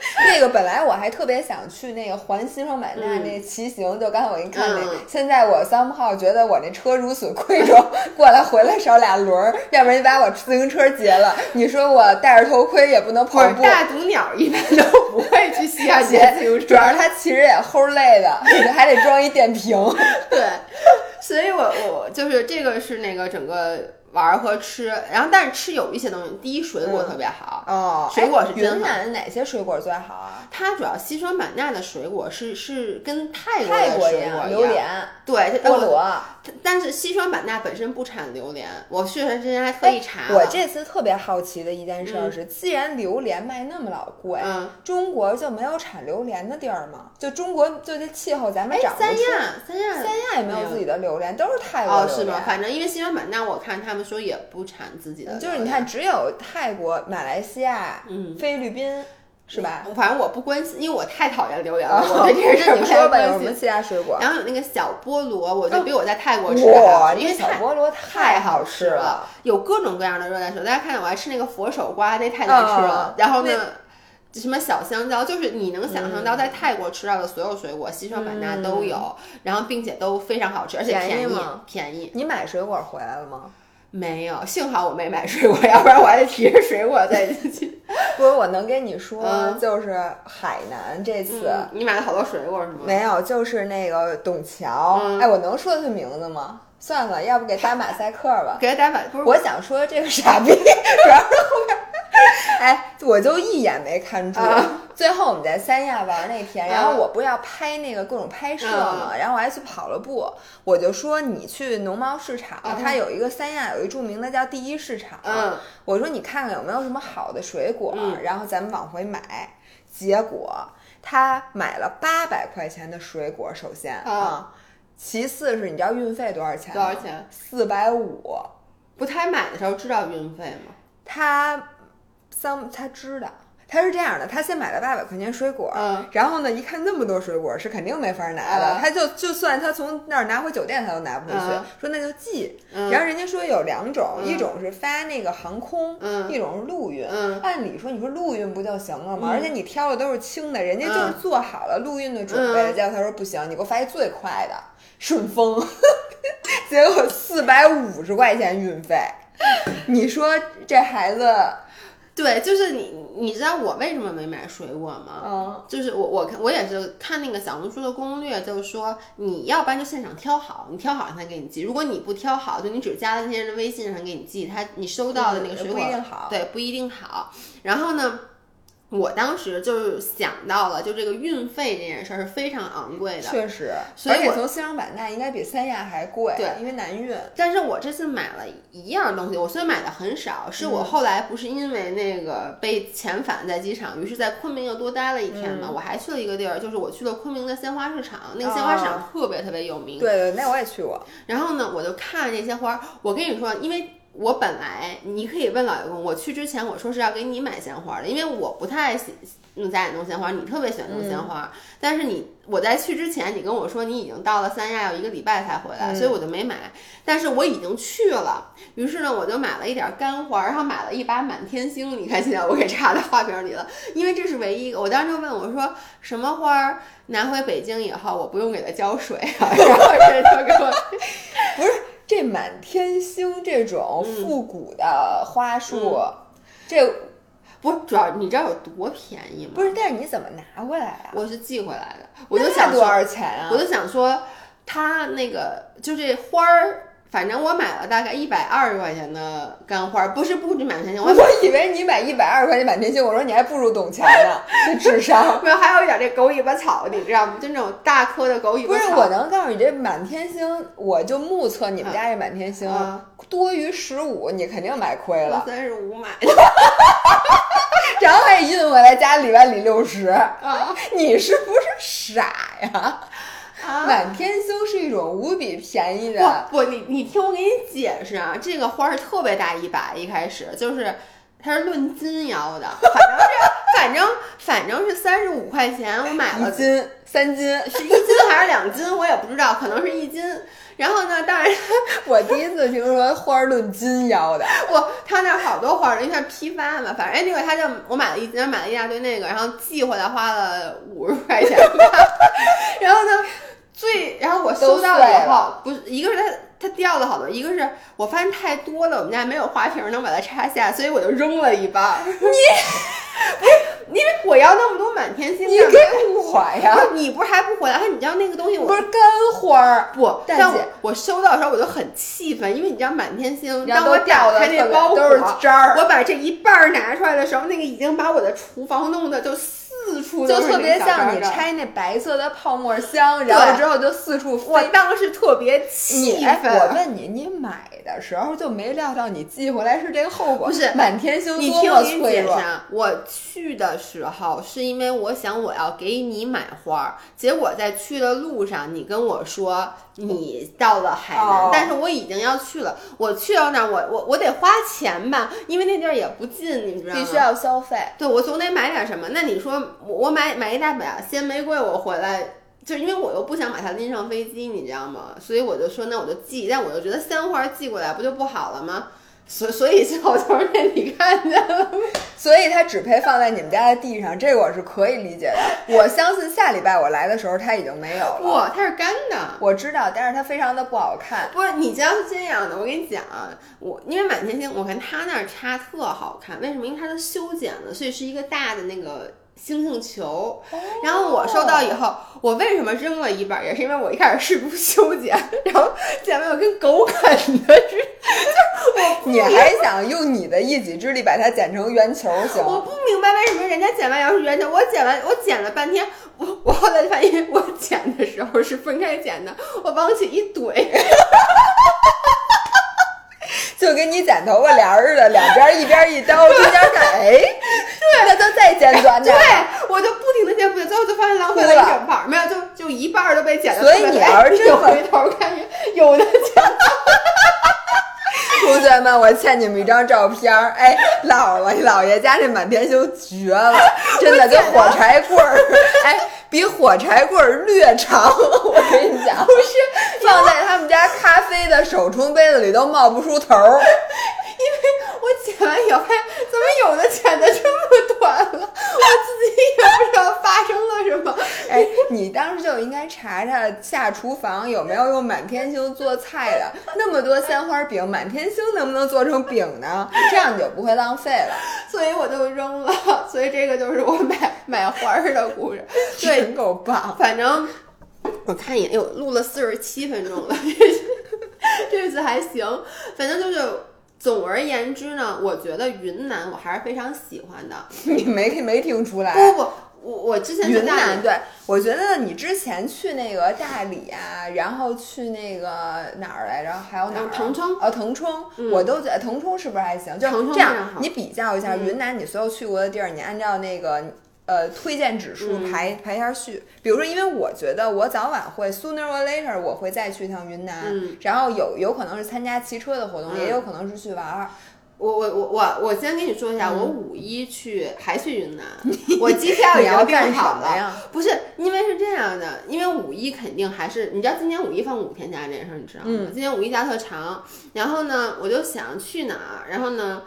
那个本来我还特别想去那个环西双版纳那骑行，就刚才我给你看那。现在我 somehow 觉得我那车如此贵重，过来回来少俩轮儿，要不然你把我自行车劫了。你说我戴着头盔也不能跑步。大毒鸟一般都不会去西亚劫自行车，主要是他其实也齁累的，还得装一电瓶。对，所以我我就是这个是那个整个。玩和吃，然后但是吃有一些东西，第一水果特别好哦，水果是云南哪些水果最好啊？它主要西双版纳的水果是是跟泰国的水果榴莲，对，菠萝。但是西双版纳本身不产榴莲，我去的之前还特意查。我这次特别好奇的一件事是，既然榴莲卖那么老贵，中国就没有产榴莲的地儿吗？就中国就这气候，咱们长不出。三亚，三亚，三亚也没有自己的榴莲，都是泰国哦，是吗？反正因为西双版纳，我看他们说也不产自己的。就是你看，只有泰国、马来西亚、菲律宾。是吧？反正我不关心，因为我太讨厌榴莲了。我对这事儿不说吧，有什么其他水果？然后有那个小菠萝，我觉得比我在泰国吃的好吃，因为小菠萝太好吃了。有各种各样的热带水果，大家看见我还吃那个佛手瓜，那太难吃了。然后呢，什么小香蕉，就是你能想象到在泰国吃到的所有水果，西双版纳都有，然后并且都非常好吃，而且便宜便宜。你买水果回来了吗？没有，幸好我没买水果，要不然我还得提着水果再进去。不是，我能跟你说，就是海南这次，你买了好多水果是吗？没有，就是那个董桥。哎，我能说他名字吗？算了，要不给打马赛克吧？给他打马，不是？我想说这个傻逼，主要是。哎，我就一眼没看住。最后我们在三亚玩那天，然后我不是要拍那个各种拍摄嘛，然后我还去跑了步。我就说你去农贸市场，它有一个三亚有一著名的叫第一市场。我说你看看有没有什么好的水果，然后咱们往回买。结果他买了八百块钱的水果，首先啊，其次是你知道运费多少钱吗？多少钱？四百五。不，他买的时候知道运费吗？他。三，他知道，他是这样的，他先买了八百块钱水果，然后呢，一看那么多水果是肯定没法拿的，他就就算他从那儿拿回酒店，他都拿不回去，说那就寄。然后人家说有两种，一种是发那个航空，一种是陆运。按理说你说陆运不就行了吗？而且你挑的都是轻的，人家就是做好了陆运的准备。结果他说不行，你给我发一最快的顺丰，结果四百五十块钱运费，你说这孩子。对，就是你，你知道我为什么没买水果吗？嗯，就是我，我看我也是看那个小红书的攻略，就是说你要不然就现场挑好，你挑好让他给你寄。如果你不挑好，就你只加了那些人的微信让他给你寄，他你收到的那个水果不一定好，对，不一定好。然后呢？我当时就是想到了，就这个运费这件事儿是非常昂贵的，确实，所以我从西双版纳应该比三亚还贵，对，因为难运。但是我这次买了一样东西，我虽然买的很少，是我后来不是因为那个被遣返在机场，于是在昆明又多待了一天嘛，我还去了一个地儿，就是我去了昆明的鲜花市场，那个鲜花市场特别特别有名，对对，那我也去过。然后呢，我就看那些花，我跟你说，因为。我本来你可以问老爷公，我去之前我说是要给你买鲜花的，因为我不太喜用家里弄鲜花，你特别喜欢弄鲜花。但是你我在去之前，你跟我说你已经到了三亚，要一个礼拜才回来，所以我就没买。但是我已经去了，于是呢，我就买了一点干花，然后买了一把满天星。你看现在我给插在花瓶里了，因为这是唯一一个。我当时就问我说，什么花拿回北京以后，我不用给它浇水啊？然后人就给我不是。这满天星这种复古的花束，这不主要你知道有多便宜吗？不是，但是你怎么拿过来啊？我是寄回来的，我就想多少钱啊？我就想说，他那个就这花儿。反正我买了大概一百二十块钱的干花，不是不止满天星。我以为你买一百二十块钱满天星，我说你还不如董强呢，这智商。没有，还有一点这狗尾巴草，你知道吗？就那种大颗的狗尾巴草。不是，我能告诉你，这满天星，我就目测你们家这满天星多于十五，你肯定买亏了。三十五买的，然后还运回来加里外里六十，你是不是傻呀？满天星是一种无比便宜的，不，你你听我给你解释啊，这个花是特别大一把，一开始就是它是论斤要的，反正是 反正反正是三十五块钱，我买了斤、三斤，是一斤还是两斤，我也不知道，可能是一斤。然后呢，当然 我第一次听说花儿论斤要的，不他那好多花儿，因为他批发嘛，反正那个他就我买了一斤，买了一大堆那个，然后寄回来花了五十块钱吧。然后呢，最然后我收到以后，不是一个是它它掉了好多，一个是我发现太多了，我们家没有花瓶能把它插下，所以我就扔了一半。你因为我要那么多满天星，你给我呀？你不是还不回来？你知道那个东西我不是干花儿不，但我我收到的时候我就很气愤，因为你知道满天星，然当我打开那包都是渣儿，我把这一半儿拿出来的时候，那个已经把我的厨房弄得就四处就特别像你拆那白色的泡沫箱，然后之后就四处飞。我当时特别气愤。我问你，你买的时候就没料到你寄回来是这个后果？不是满天星你多么脆弱。我去的时候是因为我想我要给你买花，结果在去的路上你跟我说你到了海南，哦、但是我已经要去了。我去到那儿，我我我得花钱吧，因为那地儿也不近，你知道吗？必须要消费。对，我总得买点什么。那你说我买买一大把鲜玫瑰，我回来。就因为我又不想把它拎上飞机，你知道吗？所以我就说，那我就寄。但我就觉得鲜花寄过来不就不好了吗？所所以最后就是那你看见了？所以它 只配放在你们家的地上，这个我是可以理解的。我相信下礼拜我来的时候它已经没有了。不，它是干的。我知道，但是它非常的不好看。不是，你知道是这样的，我跟你讲啊，我因为满天星，我看它那儿插特好看，为什么？因为它是修剪了，所以是一个大的那个。星星球，然后我收到以后，我为什么扔了一半？也是因为我一开始试图修剪，然后剪完我跟狗啃的似的。你还想用你的一己之力把它剪成圆球行？我不明白为什么人家剪完要是圆球，我剪完我剪了半天，我我后来发现我剪的时候是分开剪的，我往起一怼。就跟你剪头发帘儿似的，两边一边一刀，中间看，哎，对，那就再剪短点。对，我就不停的剪，不停，最后就发现浪费了一整半，没有，就就一半都被剪了。所以你要是真回头看，有的剪。同学们，我欠你们一张照片儿。哎，姥姥姥爷家这满天星绝了，真的跟火柴棍儿，哎，比火柴棍儿略长。我跟你讲，不是放在他们家咖啡的手冲杯子里都冒不出头儿。因为我剪完以后发现，怎么有的剪的这么短了？我自己也不知道发生了什么。哎，你当时就应该查查下厨房有没有用满天星做菜的。那么多鲜花饼，满天星能不能做成饼呢？这样你就不会浪费了。所以我就扔了。所以这个就是我买买花儿的故事。对，真够棒。反正我看一眼，哟，录了四十七分钟了，这次还行。反正就是。总而言之呢，我觉得云南我还是非常喜欢的。你没没听出来？不不，我我之前云南对，我觉得你之前去那个大理啊，然后去那个哪儿来着？还有哪儿？腾冲。哦，腾冲，嗯我都觉得腾冲是不是还行？就这样，你比较一下云南你所有去过的地儿，你按照那个。呃，推荐指数排、嗯、排一下序。比如说，因为我觉得我早晚会 sooner or later 我会再去一趟云南，嗯、然后有有可能是参加骑车的活动，嗯、也有可能是去玩儿。我我我我我先跟你说一下，嗯、我五一去还去云南，我机票也要订好了呀。不是，因为是这样的，因为五一肯定还是你知道今年五一放五天假这件事儿，你知道吗？嗯、今年五一假特长，然后呢，我就想去哪儿，然后呢。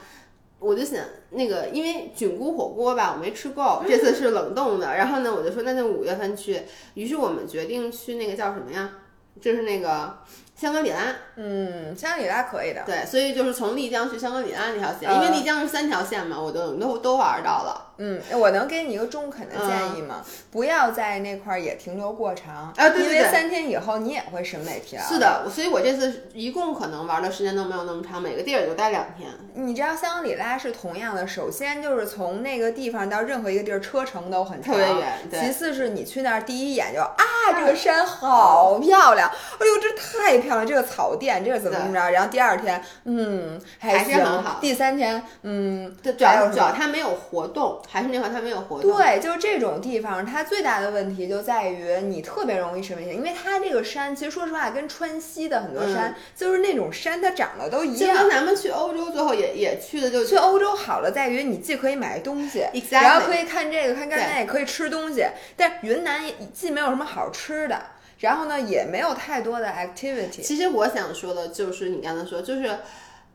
我就想那个，因为菌菇火锅吧，我没吃够，这次是冷冻的。然后呢，我就说那就五月份去。于是我们决定去那个叫什么呀？就是那个香格里拉。嗯，香格里拉可以的。对，所以就是从丽江去香格里拉那条线，呃、因为丽江是三条线嘛，我都都都玩到了。嗯，我能给你一个中肯的建议吗？嗯、不要在那块儿也停留过长啊，对对对，因为三天以后你也会审美疲劳。是的，所以我这次一共可能玩的时间都没有那么长，每个地儿也就待两天。你知道香格里拉是同样的，首先就是从那个地方到任何一个地儿车程都很长，特别远。其次是你去那儿第一眼就啊，这个山好漂亮，哎呦，这太漂漂亮，这个草甸，这个怎么怎么着，然后第二天，嗯，还是很好。第三天，嗯，对，主要主要它没有活动，还是那话它没有活动。对，就是这种地方，它最大的问题就在于你特别容易生危险，因为它这个山，其实说实话，跟川西的很多山，就是那种山，它长得都一样。就跟。咱们去欧洲最后也也去的就去欧洲好了，在于你既可以买东西然后可以看这个看看那个，可以吃东西。但云南也既没有什么好吃的，然后呢也没有太多的 activity。其实我想说的就是你刚才说，就是，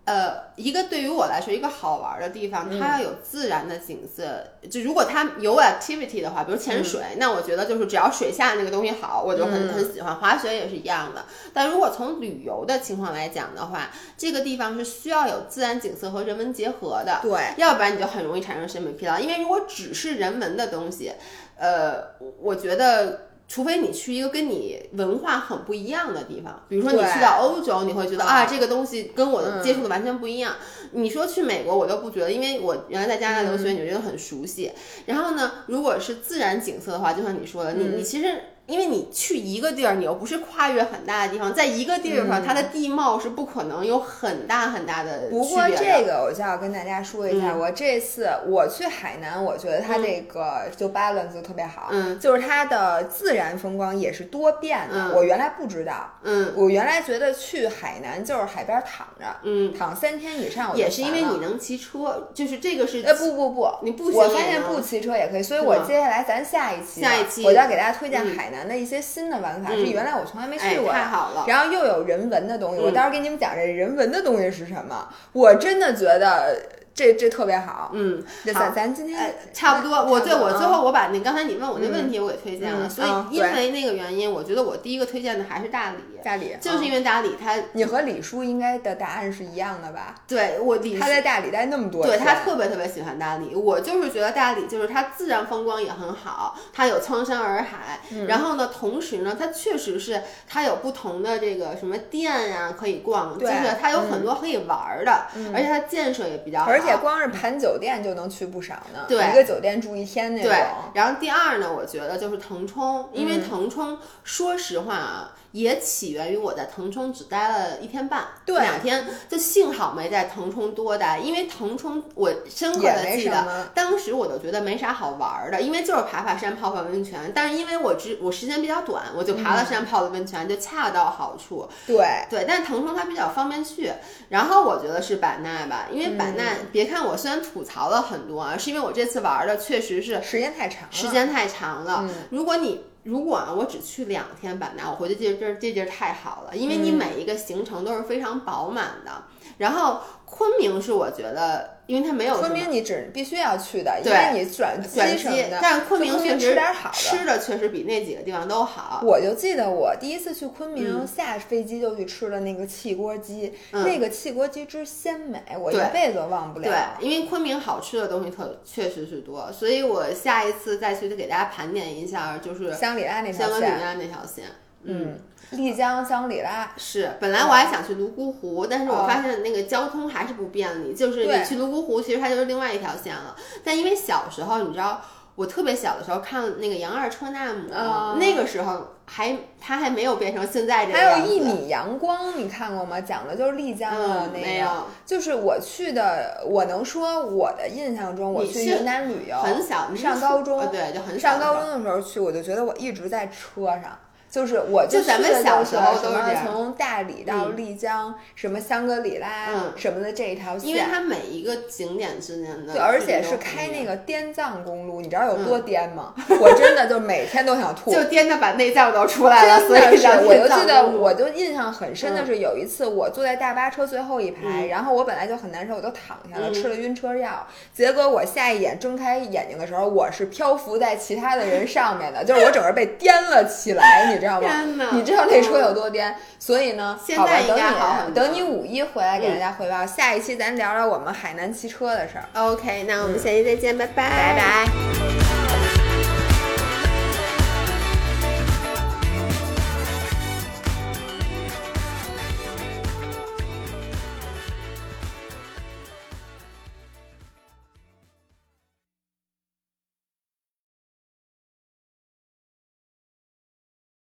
呃，一个对于我来说一个好玩的地方，它要有自然的景色。就如果它有 activity 的话，比如潜水，那我觉得就是只要水下那个东西好，我就很、很喜欢。滑雪也是一样的。但如果从旅游的情况来讲的话，这个地方是需要有自然景色和人文结合的。对，要不然你就很容易产生审美疲劳。因为如果只是人文的东西，呃，我觉得。除非你去一个跟你文化很不一样的地方，比如说你去到欧洲，你会觉得嗯啊，这个东西跟我的接触的完全不一样。你说去美国，我都不觉得，因为我原来在加拿大留学，你就觉得很熟悉。然后呢，如果是自然景色的话，就像你说的，你你其实。因为你去一个地儿，你又不是跨越很大的地方，在一个地儿上，它的地貌是不可能有很大很大的不过这个我就要跟大家说一下，我这次我去海南，我觉得它这个就 balance 特别好，嗯，就是它的自然风光也是多变的。嗯。我原来不知道，嗯。我原来觉得去海南就是海边躺着，嗯，躺三天以上也是因为你能骑车，就是这个是呃不不不，你不行我发现不骑车也可以，所以我接下来咱下一期啊下一期我就要给大家推荐嗯。海南的一些新的玩法，嗯是原来我从来没哎去过的。太好了。然后又有人文的东西，我嗯到时候给你们讲这人文的东西是什么。我真的觉得这这特别好。嗯，那好咱咱今天呃，差不多。我对我嗯最后我把那刚才你问我那问题我给推荐了，嗯所以嗯因为那个原因，我觉得我第一个推荐的还是大理，大理就是因为为大理它你和李叔应该的答案是一样的吧？对我理他在大理待那么多对，他特别特别喜欢大理，我就是觉得大理就是它自然风光也很好，它有苍山洱海，嗯然后呢，同时呢，它确实是它有不同的这个什么店呀、可以逛，就是它有很多可以玩儿的，而且它建设也比较好，而且光是盘酒店就能去不少呢。对一个酒店住一天那种。对，然后第二呢，我觉得就是腾冲，因嗯为腾冲，说实话啊，也起源于我在腾冲只待了一天半，对两天，就幸好没在腾冲多待，因为腾冲我深刻的记得，当时我就觉得没啥好玩儿的，因为就是爬爬山、泡泡温泉，但是因为我只我时间比较短，我就爬了嗯山、泡了温泉，就恰到好处。对，对，但腾冲它比较方便去，然后我觉得是版纳吧，因为嗯版纳，别看我虽然吐槽了很多啊，是因为我这次玩的确实是时间太长了。时间太长了。嗯如果你如果啊，我只去两天版纳，我回去这这这地儿太好了，因为你每一个行程都是非常饱满的。然后昆明是我觉得，因为它没有昆明你只必须要去的，因为你转转机机什么的。，但是昆明吃点好的吃的确实比那几个地方都好。我就记得我第一次去昆明，嗯下飞机就去吃了那个汽锅鸡，嗯那个汽锅鸡之鲜美，我一辈子都忘不了。对，因为昆明好吃的东西特确实是多，所以我下一次再去给大家盘点一下，就是香里拉那条香格里，拉那条线。嗯，丽江香里拉，是，本来我还想去泸沽湖，但是我哦发现那个交通还是不便利。就是你去泸沽湖，其实它就是另外一条线了。但因为小时候，你知道，我特别小的时候看那个杨二车纳姆，哦那个时候还它还没有变成现在这个还。有一米阳光，你看过吗？讲的就是丽江的嗯，那个。没有，就是我去的，我能说我的印象中，我去云南旅游，很小，上高中呃对，就很小上高中的时候去，我就觉得我一直在车上。就是我就咱们小时候都是从大理到丽江，什么香格里拉、嗯什么的这一条线，因为它每一个景点之间的对，而且是开那个滇藏公路，你知道有多颠吗？我真的就每天都想吐。就颠的把内脏都出来了，真所以的是，我就记得，我就印象很深的嗯是有一次我坐在大巴车最后一排，然后我本来就很难受，我就躺下了，嗯吃了晕车药。结果我下一眼睁开眼睛的时候，我是漂浮在其他的人上面的，就是我整个被颠了起来，你知道吗？天哪！你知道那车有多颠？所以呢，现在应该好很你多等你五一回来给嗯大家汇报，下一期咱聊聊我们海南骑车的事儿。OK，那我们下期再见，拜拜，拜拜。